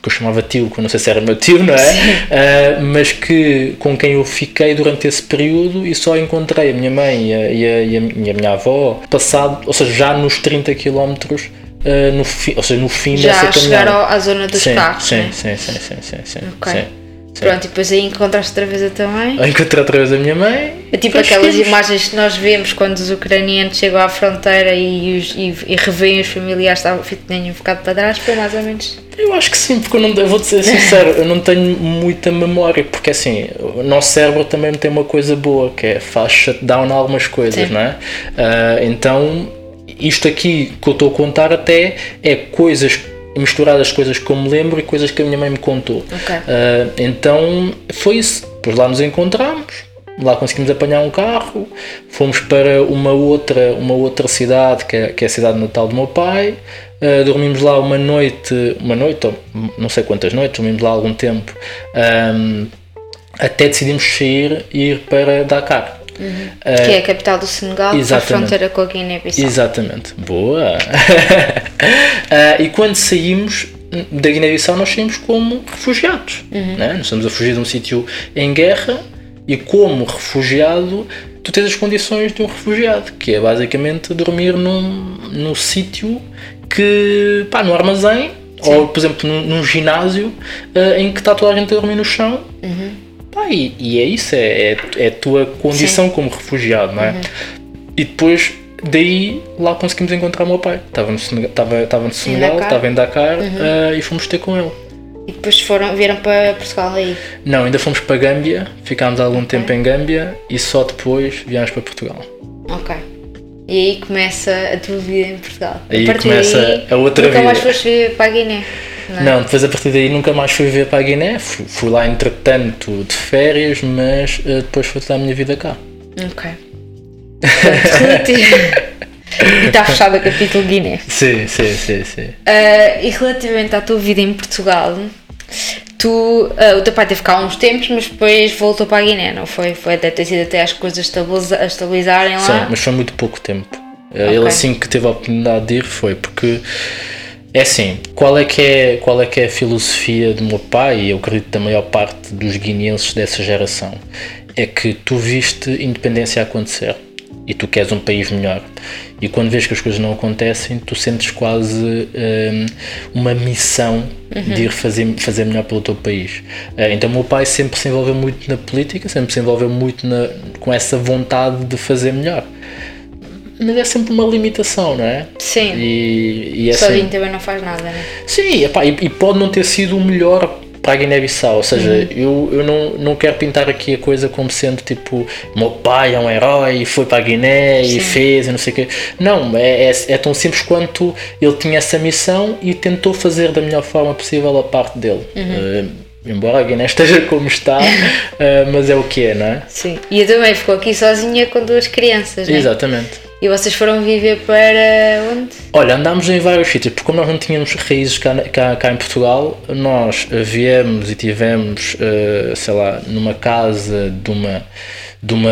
que eu chamava tio, que eu não sei se era meu tio, não é? Ah, mas que, com quem eu fiquei durante esse período e só encontrei a minha mãe e a, e a- e a- e a minha avó passado, ou seja, já nos 30 km uh, no fim, ou seja, no fim Já dessa chegar caminhada. ao- à zona dos sim, carros. sim, né? sim, sim, sim, sim, sim, Ok. sim, sim. Pronto, e depois aí encontraste outra vez a tua mãe. Eu encontrei outra vez a minha mãe. É tipo aquelas imagens que nós vemos quando os ucranianos chegam à fronteira e, os, e, e revêem os familiares que estavam- que tinham ficado para trás, foi mais ou menos. Eu acho que sim, porque eu, não, eu vou-te ser sincero, eu não tenho muita memória, porque assim, o nosso cérebro também tem uma coisa boa, que é faz shutdown a algumas coisas, Sim. não é? Ah, então, isto aqui que eu estou a contar até é coisas misturadas coisas que eu me lembro e coisas que a minha mãe me contou. Ok. Ah, então foi isso. Depois lá nos encontramos, lá conseguimos apanhar um carro, fomos para uma outra, uma outra cidade, que é, que é a cidade natal do meu pai. Ah, dormimos lá uma noite, uma noite, ou não sei quantas noites, dormimos lá algum tempo, ahm, até decidimos sair e ir para Dakar. Ah, que é a capital do Senegal, à exatamente. fronteira com a Guiné-Bissau. Exatamente, boa! Ah, e quando saímos da Guiné-Bissau, nós saímos como refugiados. Né? Nós estamos a fugir de um sítio em guerra e, como refugiado, tu tens as condições de um refugiado, que é basicamente dormir num, num sítio que, pá, no armazém. Ou, por exemplo, num, num ginásio ah, em que está toda a gente a dormir no chão Pá, e, e é isso, é, é, é a tua condição como refugiado, não é? E depois, daí, lá conseguimos encontrar o meu pai. Estava no Senegal, estava, estava no Senegal estava em Dakar eh, e fomos ter com ele. E depois foram, vieram para Portugal aí. Não, ainda fomos para Gâmbia, ficámos algum tempo em Gâmbia e só depois viemos para Portugal. Ok. E aí começa a tua vida em Portugal. Aí a partir começa daí, a outra nunca mais vida. foste viver para a Guiné. Não. é? Não, depois a partir daí nunca mais fui viver para a Guiné. Fui, fui lá entretanto de férias, mas eh, depois foi toda a minha vida cá. Ok. E está fechado o capítulo Guiné. Sim, sim, sim, sim. Ah, e relativamente à tua vida em Portugal, tu, ah, o teu pai teve cá há uns tempos, mas depois voltou para a Guiné, não foi? Foi deve ter sido até as coisas estabiliza- estabilizarem Sim, lá. mas foi muito pouco tempo. Eh, Ok. Ele assim que teve a oportunidade de ir foi porque é assim, qual é que é, qual é que é a filosofia do meu pai e eu acredito da maior parte dos guineenses dessa geração é que tu viste independência acontecer e tu queres um país melhor e quando vês que as coisas não acontecem tu sentes quase hum, uma missão de ir fazer, fazer melhor pelo teu país Eh, então o meu pai sempre se envolveu muito na política sempre se envolveu muito na, com essa vontade de fazer melhor mas é sempre uma limitação, não é? Sim. E, e é Sozinho assim, também não faz nada, né? sim, epá, e, e pode não ter sido o melhor para a Guiné-Bissau, ou seja, Uhum. eu, eu não, não quero pintar aqui a coisa como sendo tipo, meu pai é um herói, foi para a Guiné Sim. e fez e não sei o quê. Não, é, é, é tão simples quanto ele tinha essa missão e tentou fazer da melhor forma possível a parte dele. Uhum. Eh, embora a Guiné esteja como está, eh, mas é o que é, não é? Sim. E eu também ficou aqui sozinha com duas crianças, né? E vocês foram viver para onde? Olha, andámos em vários sítios, porque como nós não tínhamos raízes cá, cá, cá em Portugal, nós eh, viemos e tivemos, eh, sei lá, numa casa de uma. De uma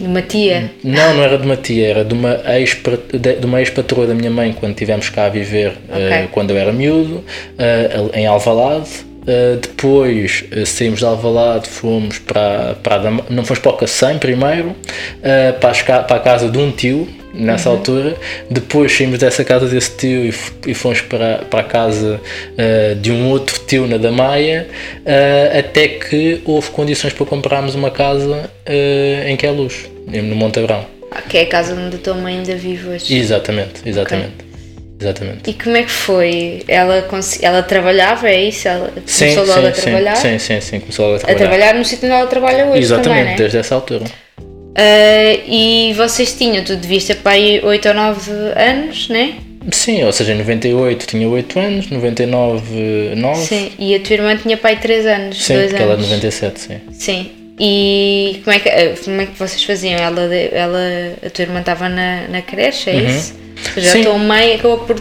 Uma tia. não, não era de uma tia, era de uma ex de de uma ex-patroa da minha mãe quando estivemos cá a viver, eh, Ok. quando eu era miúdo, eh, em Alvalade. Eh, depois eh, saímos de Alvalade, fomos para, para não fomos para o Cacém primeiro, eh, para, as para a casa de um tio, nessa altura. Depois saímos dessa casa desse tio e, e fomos para, para a casa eh, de um outro tio na Damaia, eh, até que houve condições para comprarmos uma casa eh, em Queluz, no Monte Abrão. Ah, Que é a casa onde a tua mãe ainda vive hoje. Exatamente, exatamente. Exatamente. E como é que foi? Ela, ela trabalhava, é isso? Ela Sim, começou logo a sim, trabalhar? sim, sim, sim, começou a A trabalhar. trabalhar no sítio onde ela trabalha hoje Exatamente, também, né? desde essa altura. Ah, e vocês tinham, tu devias ter para aí 8 ou 9 anos, né? Sim, ou seja, em 98 tinha 8 anos, 99, 9. Sim. E a tua irmã tinha aí 3 anos, Sim, 2 porque ela é de anos. 97, sim. Sim. E como é que, ah, como é que vocês faziam? Ela, ela, a tua irmã estava na, na creche, é isso? Ou seja, Uhum. Sim. a tua mãe acabou por,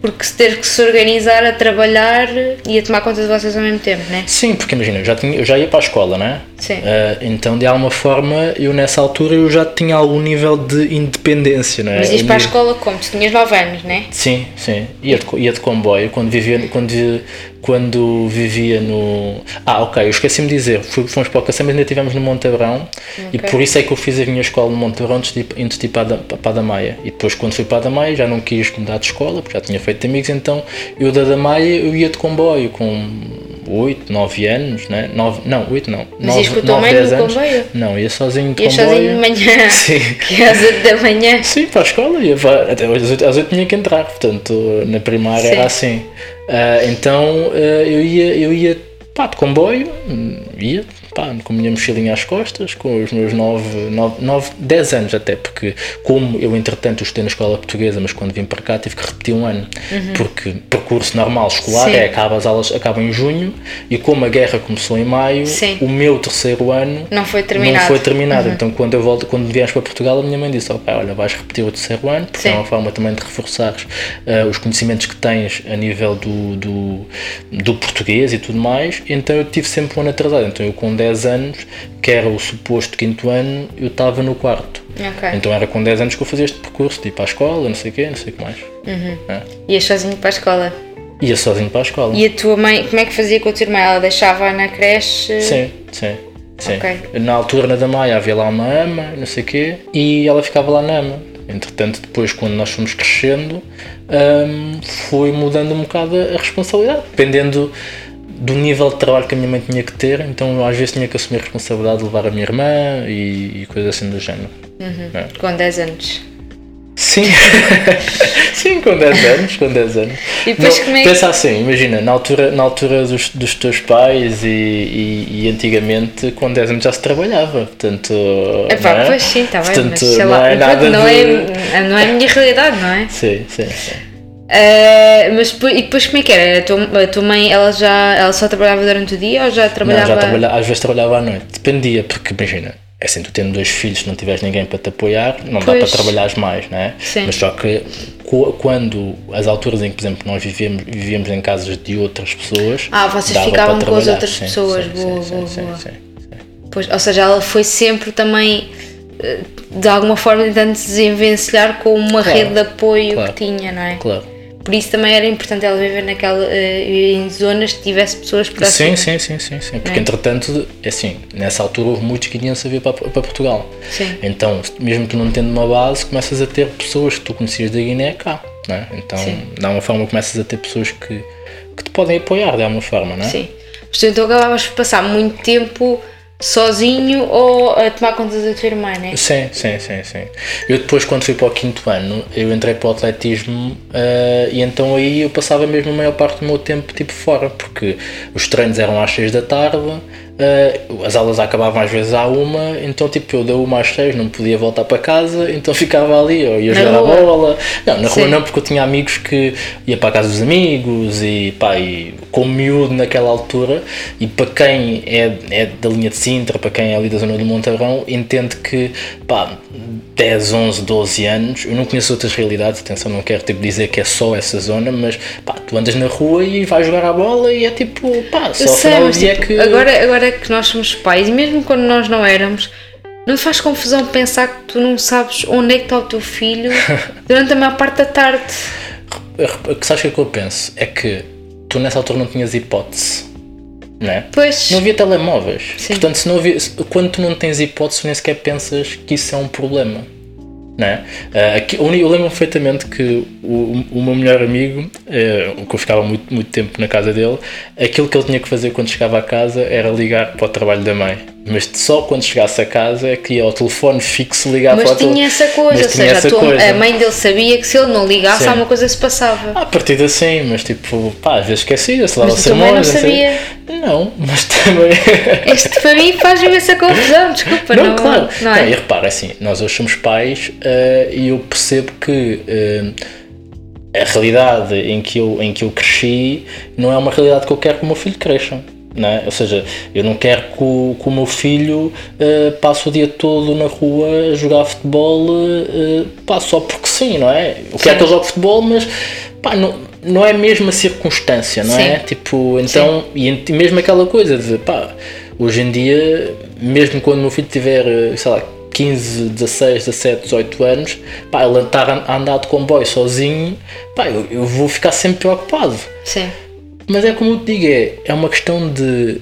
por que se ter que se organizar a trabalhar e a tomar conta de vocês ao mesmo tempo, né? Sim, porque imagina, eu já, tinha, eu já ia para a escola, né? Uh, então, de alguma forma, eu nessa altura eu já tinha algum nível de independência, não é? Mas ias para a escola como? Tu tinhas 9 anos, não é? Sim, sim. Ia de, ia de comboio quando vivia, quando, quando vivia no. Ah, ok, eu esqueci-me de dizer. Fomos para o Cacém, mas ainda estivemos no Montebrão e Ok. por isso é que eu fiz a minha escola no Montebrão antes de, antes de ir para a, para a. E depois, quando fui para a da Maia, já não quis mudar de escola porque já tinha feito amigos, então eu da da Maia eu ia de comboio com 8, 9 anos, né? 9, não, 8 não. Mas ias com a tua mãe no comboio? Não, ia sozinho de Ias comboio. sozinho de manhã, Sim. que às 8 da manhã. Sim, para a escola, ia para, até às 8, às oito tinha que entrar, portanto na primária Sim. era assim. Ah, então ah, eu ia, eu ia pá, de comboio, hum, ia pá, com a minha mochilinha às costas, com os meus 9, 9, 9 10 anos até, porque como eu entretanto estudei na escola portuguesa, mas quando vim para cá tive que repetir um ano, porque percurso normal escolar Uhum. Sim. é acaba, as aulas acabam em junho e como a guerra começou em maio, Sim. o meu terceiro ano Não foi terminado. Uhum. não foi terminado. Então, quando eu volto, quando viemos para Portugal, a minha mãe disse: olha, vais repetir o terceiro ano, porque Sim. é uma forma também de reforçares eh, os conhecimentos que tens a nível do, do, do português e tudo mais. Então, eu tive sempre um ano atrasado. Então, eu com 10 anos, que era o suposto quinto ano, eu estava no quarto. Ok. Então, era com 10 anos que eu fazia este percurso, de ir para a escola, não sei o quê, não sei o que mais. Uhum. É. Ias sozinho para a escola. Ia sozinho para a escola. E a tua mãe, como é que fazia com a tua irmã? Ela deixava na creche? Sim, sim. sim. Ok. Na altura na Damaia havia lá uma ama, não sei o quê, e ela ficava lá na ama. Entretanto, depois, quando nós fomos crescendo, hum, foi mudando um bocado a responsabilidade, dependendo do nível de trabalho que a minha mãe tinha que ter. Então, às vezes, tinha que assumir a responsabilidade de levar a minha irmã e, e coisas assim do género. É. Com 10 anos. Sim, sim, com 10 anos, com 10 anos. E depois Não, como é que- Pensa assim, imagina, na altura, na altura dos, dos teus pais e, e, e antigamente com 10 anos já se trabalhava, portanto... Epá, não é? pois sim, está bem, mas Portanto, sei não lá, é nada não, de... é, não é a minha realidade, não é? Sim, sim, sim. Eh, mas e depois como é que era? A tua, a tua mãe, ela já ela só trabalhava durante o dia ou já Não, trabalhava? já trabalha, às vezes trabalhava à noite, dependia, porque imagina, é assim, tu tendo dois filhos, se não tiveres ninguém para te apoiar, não dá Pois. para trabalhares mais, não é? Sim. Mas só que quando as alturas em que, por exemplo, nós vivíamos, vivíamos em casas de outras pessoas. Ah, vocês dava ficavam para com as trabalhar. outras Sim, pessoas, sim, boa, sim, boa, sim, boa. sim, sim. Pois, ou seja, ela foi sempre também eh, de alguma forma tentando se desenvencilhar com uma Claro, rede de apoio claro. que tinha, não é? Claro. Por isso também era importante ela viver naquela, eh, em zonas que tivesse pessoas Sim, próximas. sim, sim, sim, sim. Porque É. entretanto, é assim, nessa altura houve muitos que queriam saber para, para Portugal. Sim. Então, mesmo tu não tendo uma base, começas a ter pessoas que tu conhecias da Guiné cá, não é? Então, Sim. de alguma forma começas a ter pessoas que, que te podem apoiar de alguma forma, não é? Sim. Portanto, então acabavas por passar muito tempo sozinho ou a tomar conta da tua irmã, né? Sim, sim, sim, sim. Eu depois, quando fui para o quinto ano, eu entrei para o atletismo eh, e então aí eu passava mesmo a maior parte do meu tempo tipo fora, porque os treinos eram às 6 da tarde, eh, as aulas acabavam às vezes à uma, então tipo eu da uma às 6 não podia voltar para casa, então ficava ali, eu ia Na jogar a rua? bola. Não, na rua Sim. não, porque eu tinha amigos que ia para a casa dos amigos e pá, e como miúdo naquela altura, e para quem é, é da linha de Sintra, para quem é ali da zona do Montabrão, entende que pá, 10, 11, 12 anos, eu não conheço outras realidades, atenção, não quero tipo, dizer que é só essa zona, mas pá, tu andas na rua e vais jogar a bola e é tipo, pá, só ao final do dia é tipo, que. agora, agora que nós somos pais, e mesmo quando nós não éramos, não te faz confusão pensar que tu não sabes onde é que está o teu filho durante a maior parte da tarde. O que sabes o que é que eu penso? É que tu nessa altura não tinhas hipótese, não é? Pois, Não havia telemóveis. Sim. Portanto, se não havia, quando tu não tens hipótese, nem sequer pensas que isso é um problema. É? Ah, aqui- eu lembro perfeitamente que o, o meu melhor amigo, eh, que eu ficava muito, muito tempo na casa dele, aquilo que ele tinha que fazer quando chegava a casa era ligar para o trabalho da mãe. Mas só quando chegasse a casa é que ia ao telefone fixo ligar mas para o tele- tinha essa coisa, Mas ou seja, a, tua- coisa. a mãe dele sabia que se ele não ligasse, Sim. alguma coisa se passava. À partida sim, mas tipo, pá, às vezes esquecia, se lá Mas o a não sermão, sei- sabia. Não, mas também. Isto para mim faz imensa confusão, desculpa, Não, não, claro. não Não, é? e repara, assim, nós hoje somos pais eh, e eu percebo que eh, a realidade em que, eu, em que eu cresci não é uma realidade que eu quero que o meu filho cresça. Não é? Ou seja, eu não quero que o, que o meu filho eh, passe o dia todo na rua a jogar futebol eh, pá, só porque sim, não é? Eu quero que ele jogue futebol, mas pá, não, não é mesmo a circunstância, não é? Sim. Tipo, então, e ent- e mesmo aquela coisa de pá, Hoje em dia, mesmo quando o meu filho tiver, eh, sei lá, 15, 16, 17, 18 anos, pá, ele estar a andar de comboio sozinho, pá, eu, eu vou ficar sempre preocupado. Sim. Mas é como eu te digo, é, é uma questão de.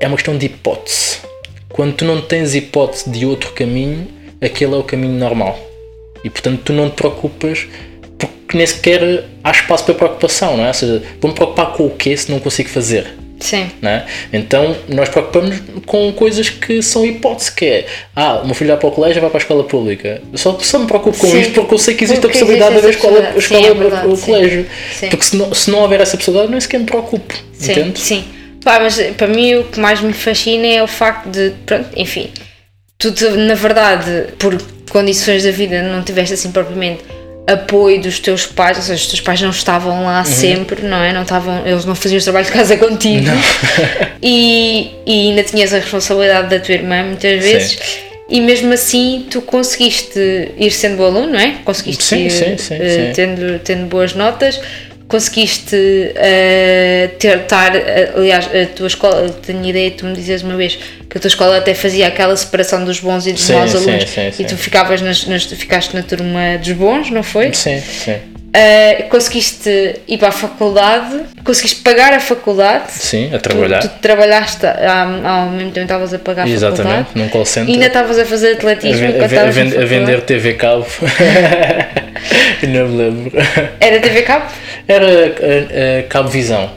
É uma questão de hipótese. Quando tu não tens hipótese de outro caminho, aquele é o caminho normal. E portanto tu não te preocupas porque nem sequer há espaço para preocupação, não é? Ou seja, vou-me preocupar com o quê se não consigo fazer? Sim. Né? Então nós preocupamos com coisas que são hipótese, que é ah, o meu filho vai para o colégio vai para a escola pública. Só, só me preocupo com Sim. isto porque eu sei que existe Porque a possibilidade de haver existe escola, escola. Sim, é verdade, o colégio. Sim. Porque se não, se não houver essa possibilidade, nem sequer me preocupo. Sim, Entende? sim. Pá, mas para mim o que mais me fascina é o facto de, pronto, enfim, tu na verdade, por condições da vida, não tiveste assim propriamente apoio dos teus pais, ou seja, os teus pais não estavam lá Uhum. sempre, não é? Não estavam, eles não faziam os trabalhos de casa contigo. E, e ainda tinhas a responsabilidade da tua irmã muitas vezes. E mesmo assim tu conseguiste ir sendo bom aluno, não é? Conseguiste Sim, ir sim, sim, eh, sim. Tendo, tendo boas notas, conseguiste eh, ter, estar, eh, aliás, a tua escola, tenho ideia, tu me dizes uma vez que a tua escola até fazia aquela separação dos bons e dos Sim, maus sim, alunos sim, e tu ficavas nas, nas- ficaste na turma dos bons, não foi? Sim, sim. Eh, conseguiste ir para a faculdade, conseguiste pagar a faculdade. Sim, a Tu, trabalhar. tu trabalhar ao, ao mesmo tempo estavas a pagar a Exatamente, faculdade. num call center. E ainda estavas a fazer a, atletismo a a a faculdade. vender TV Cabo. não me lembro. Era TV Cabo? Era a, a Cabo Visão.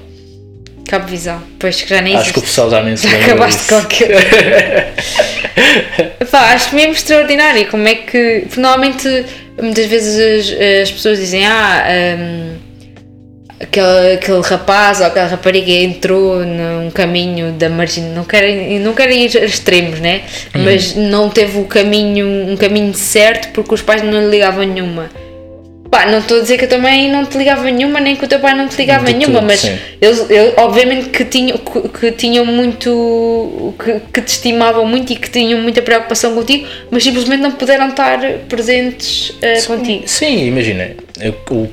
Cabo Visão. Pois que já nem Acho que o existe. pessoal já nem se lembra. Acabaste disso. com aquilo. Pá, acho mesmo extraordinário como é que normalmente muitas vezes as, as pessoas dizem ah hum, aquele, aquele rapaz ou aquela rapariga entrou num caminho da margem não querem não querem ir a extremos né Uhum. mas não teve o caminho um caminho certo porque os pais não lhe ligavam nenhuma Pá, não estou a dizer que eu também não te ligava nenhuma, nem que o teu pai não te ligava De nenhuma, tudo, mas sim. eles, eles, obviamente que tinham, que, que tinham muito. Que, que te estimavam muito e que tinham muita preocupação contigo, mas simplesmente não puderam estar presentes eh, contigo. Sim, imagina. eu- o-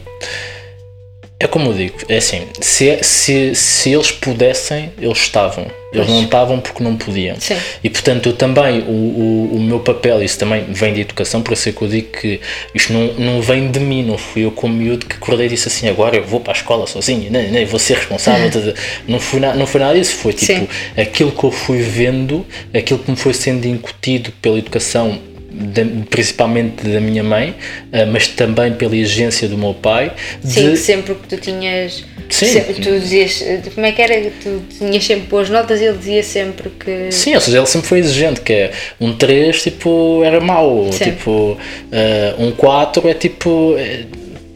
é como eu digo, é assim, se, se, se eles pudessem, eles estavam. Eles Pois. não estavam porque não podiam. Sim. E portanto, eu também, o, o, o meu papel, isso também vem de educação, por isso é que eu digo que isto não, não vem de mim, não fui eu como miúdo que acordei e disse assim, agora eu vou para a escola sozinho, nem, nem vou ser responsável. tata. não, foi na, não foi nada disso, foi tipo Sim. aquilo que eu fui vendo, aquilo que me foi sendo incutido pela educação da- principalmente da minha mãe, ah, mas também pela exigência do meu pai. Sim, de- sempre que tu tinhas. Sim. sempre- tu dizias. Como é que era? Tu tinhas sempre boas notas e ele dizia sempre que. Sim, ou seja, ele sempre foi exigente, que é um 3 tipo, era mau, Sim. tipo, ah, um 4 é tipo. é,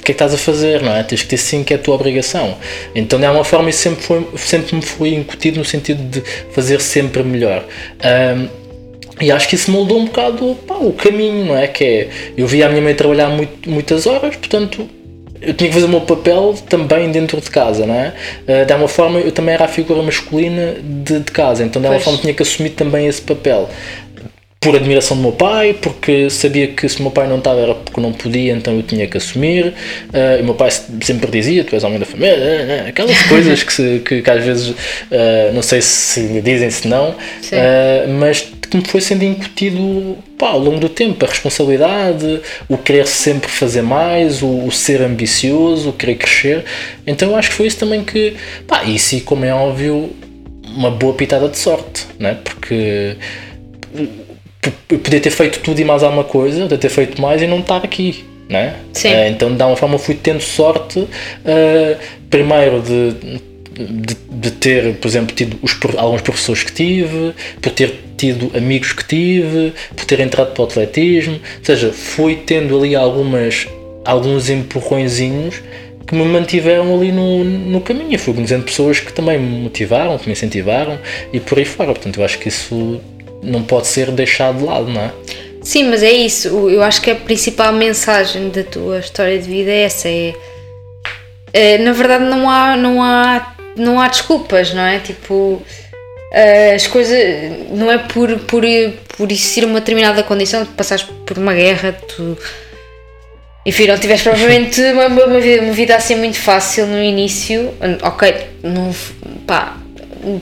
o que é que estás a fazer, não é? Tens que ter 5 é a tua obrigação. Então, de alguma forma, isso sempre, foi, sempre me foi incutido no sentido de fazer sempre melhor. Ahm, e acho que isso moldou um bocado pá, o caminho, não é? Que é, eu via a minha mãe trabalhar muito, muitas horas, portanto, eu tinha que fazer o meu papel também dentro de casa, não é? Ah, de alguma forma, eu também era a figura masculina de, de casa, então de alguma Pois. forma tinha que assumir também esse papel. Por admiração do meu pai, porque sabia que se o meu pai não estava era porque não podia, então eu tinha que assumir. Ah, e o meu pai sempre dizia: Tu és homem da família, ah, ah, aquelas coisas que, se- que, que às vezes ah, não sei se dizem, se não, ah, mas que me foi sendo incutido pá, ao longo do tempo a responsabilidade, o querer sempre fazer mais, o, o ser ambicioso, o querer crescer. Então eu acho que foi isso também que, pá, isso e como é óbvio, uma boa pitada de sorte, né? porque eu podia ter feito tudo e mais alguma coisa, podia ter feito mais e não estar aqui. Né? Sim. Eh, então, de alguma forma, fui tendo sorte, eh, primeiro de, de, de ter, por exemplo, tido os, alguns professores que tive, por ter tido amigos que tive, por ter entrado para o atletismo, ou seja, fui tendo ali algumas, alguns empurrõezinhos que me mantiveram ali no, no caminho. Eu fui conhecendo pessoas que também me motivaram, que me incentivaram e por aí fora. Portanto, eu acho que isso não pode ser deixado de lado, não é? Sim, mas é isso. Eu acho que a principal mensagem da tua história de vida é essa. É, é, na verdade, não há, não, há, não há desculpas, não é? Tipo, eh, as coisas. Não é por, por, por existir uma determinada condição, de passares por uma guerra, tu. Enfim, não tiveste provavelmente uma, uma, vida, uma vida assim muito fácil no início. Ok, não, pá,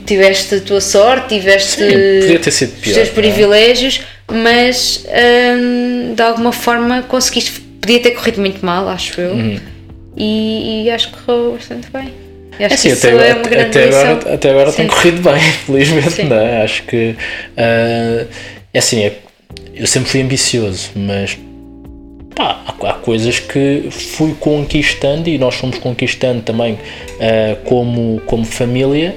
tiveste a tua sorte, tiveste Sim, pior, os teus é? privilégios, mas hum, de alguma forma conseguiste. Podia ter corrido muito mal, acho eu, e, e acho que correu bastante bem. E acho. É assim, que isso até, é agora, uma grande até lição. agora, até agora tem Sim. corrido bem, felizmente, Sim. não é? Acho que. ah, é assim, é- eu sempre fui ambicioso, mas. Pá, há, há coisas que fui conquistando e nós fomos conquistando também ah, como, como família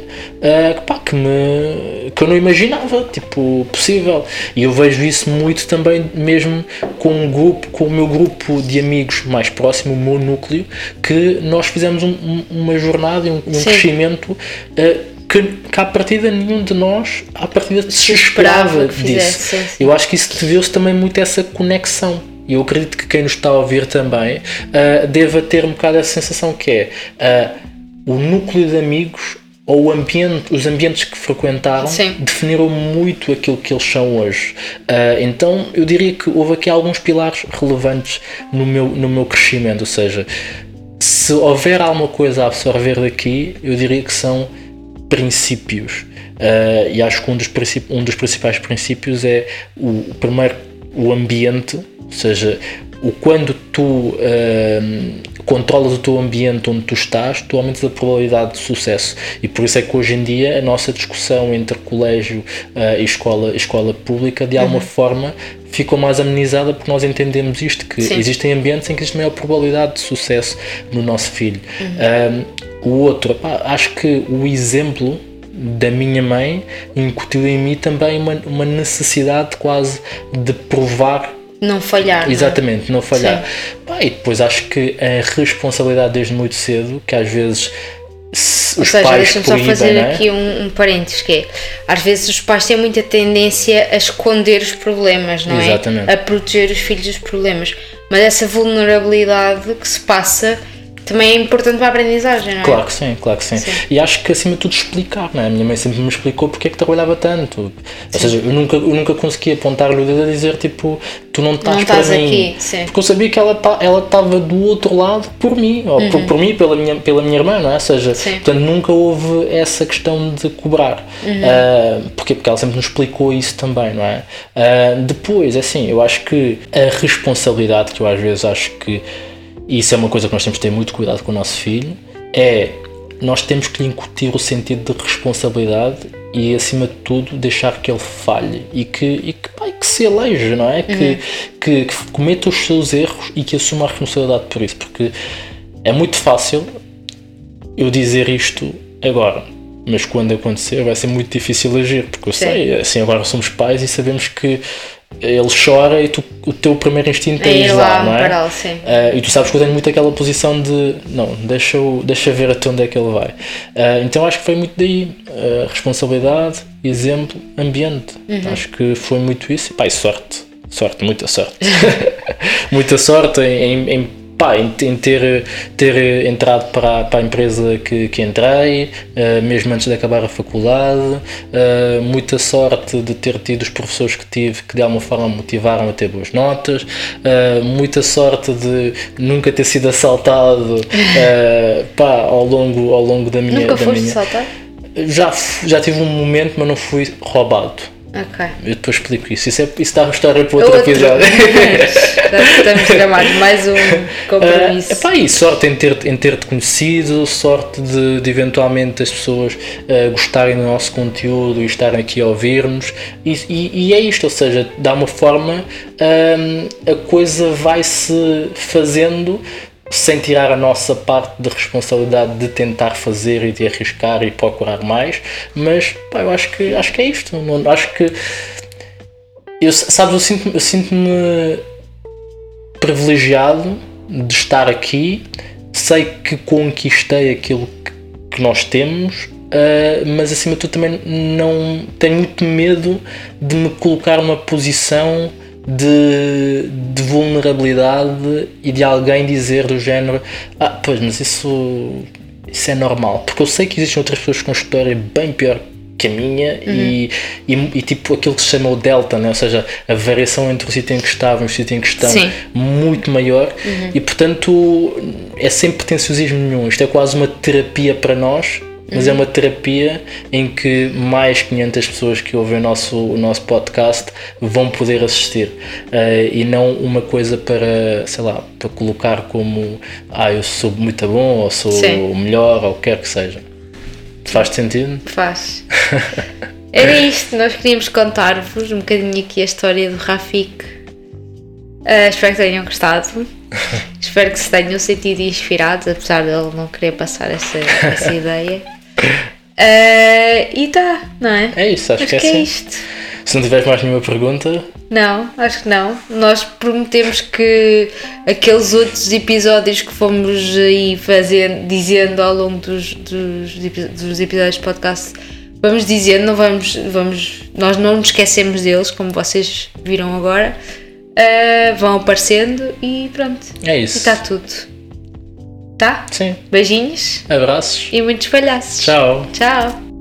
que, pá, que, me, que eu não imaginava tipo, possível. E eu vejo isso muito também mesmo com um grupo, com o meu grupo de amigos mais próximo, o meu núcleo, que nós fizemos um- um- uma jornada e um, um crescimento ah, que, que à partida nenhum de nós à partida se esperava esperava que disso. fizesse. Eu acho que isso deveu-se também muito a essa conexão. E eu acredito que quem nos está a ouvir também ah, deva ter um bocado essa sensação que é ah, o núcleo de amigos ou o ambiente, os ambientes que frequentaram Sim. definiram muito aquilo que eles são hoje. Ah, então eu diria que houve aqui alguns pilares relevantes no meu, no meu crescimento, ou seja, se houver alguma coisa a absorver daqui, eu diria que são princípios. Ah, e acho que um dos, um dos principais princípios é o, o primeiro, o ambiente, ou seja, o quando tu ah, controlas o teu ambiente onde tu estás, tu aumentas a probabilidade de sucesso. E por isso é que hoje em dia a nossa discussão entre colégio ah, e escola, escola pública, de alguma forma, ficou mais amenizada porque nós entendemos isto, que Sim. existem ambientes em que existe maior probabilidade de sucesso no nosso filho. Um, o outro, pá, acho que o exemplo da minha mãe incutiu em mim também uma, uma necessidade quase de provar Não falhar. não é? Exatamente, não falhar. Pá, e depois acho que a responsabilidade desde muito cedo, que às vezes se Ou os seja, pais deixa-me só fazer não é? aqui um, um parênteses que é, às vezes os pais têm muita tendência a esconder os problemas, não Exatamente. é? A proteger os filhos dos problemas. Mas essa vulnerabilidade que se passa também é importante para a aprendizagem, não é? Claro que sim, claro que sim. Sim. E acho que acima de tudo explicar, não é? A minha mãe sempre me explicou porque é que trabalhava tanto. Ou seja, eu nunca, eu nunca conseguia apontar-lhe o dedo a dizer tipo, tu não estás Não para estás mim. aqui, sim. Porque eu sabia que ela tá- ela estava do outro lado por mim, ou por, por mim pela minha, pela minha irmã, não é? Ou seja, Uhum. Sim. Uhum. portanto nunca houve essa questão de cobrar. Ah, porquê? Porque ela sempre nos explicou isso também, não é? Ah, depois, assim, eu acho que a responsabilidade que eu às vezes acho que e isso é uma coisa que nós temos de ter muito cuidado com o nosso filho, é nós temos que lhe incutir o sentido de responsabilidade e acima de tudo deixar que ele falhe e que, e que, pá, que se eleja, não é? Que, que, que cometa os seus erros e que assuma a responsabilidade por isso, porque é muito fácil eu dizer isto agora, mas quando acontecer vai ser muito difícil agir, porque eu Sim. sei, assim agora somos pais e sabemos que ele chora e tu, o teu primeiro instinto é, É ir lá lá, não é? sim. Ah, e tu sabes que eu tenho muito aquela posição de não, deixa, -o, deixa ver até onde é que ele vai. Ah, então acho que foi muito daí. ah, responsabilidade, exemplo, ambiente. Uhum. Acho que foi muito isso. E sorte. Sorte, muita sorte. muita sorte em, em, pá, em, em ter, ter entrado para, a- para a empresa que, que entrei, ah, mesmo antes de acabar a faculdade. Ah, muita sorte de ter tido os professores que tive que de alguma forma me motivaram a ter boas notas. Ah, muita sorte de nunca ter sido assaltado pá, ao, longo, ao longo da minha. Nunca da foste minha... saltar? Já, já tive um momento, mas não fui roubado. Ok. Eu depois explico isso. Isso, é, isso dá uma história para outro, Outro. episódio. Estamos gramados. Mais um compromisso. Uh, epá, e sorte em ter- em ter-te conhecido, sorte de, de eventualmente as pessoas uh, gostarem do nosso conteúdo e estarem aqui a ouvir-nos. E, e- e é isto, ou seja, dá uma forma, um, a coisa vai-se fazendo sem tirar a nossa parte de responsabilidade de tentar fazer e de arriscar e procurar mais, mas pá, eu acho que, acho que é isto. Não- acho que eu, sabes, eu sinto-me eu sinto-me privilegiado de estar aqui, sei que conquistei aquilo que, que nós temos, ah, mas acima de tudo também não tenho muito medo de me colocar numa posição de, de vulnerabilidade e de alguém dizer do género ah, pois, mas isso, isso é normal, porque eu sei que existem outras pessoas com história bem pior que a minha e, e, e tipo aquilo que se chama o delta, né? ou seja, a variação entre o sítio em que estavam e o sítio em que estão Sim. muito maior e portanto é sem pretenciosismo nenhum. Isto é quase uma terapia para nós mas é uma terapia em que mais 500 pessoas que ouvem o nosso, o nosso podcast vão poder assistir uh, e não uma coisa para, sei lá, para colocar como ah, eu sou muito bom ou sou Sim. o melhor ou o que quer que seja. Faz sentido? Faz. Era isto, nós queríamos contar-vos um bocadinho aqui a história do Rafik. Uh, espero que tenham gostado. espero que se tenham sentido inspirados, apesar de ele não querer passar essa, essa ideia. Uh, e tá, não é? É isso, acho, acho que, é, que é assim. isto. Se não tiveres mais nenhuma pergunta. Não, acho que não. Nós prometemos que aqueles outros episódios que fomos aí fazendo, dizendo ao longo dos, dos, dos episódios de podcast vamos dizendo, não vamos, vamos, nós não nos esquecemos deles, como vocês viram agora. Uh, vão aparecendo e pronto. É isso. E está tudo. Tá? Sim. Beijinhos. Abraços. E muitos palhaços. Tchau. Tchau.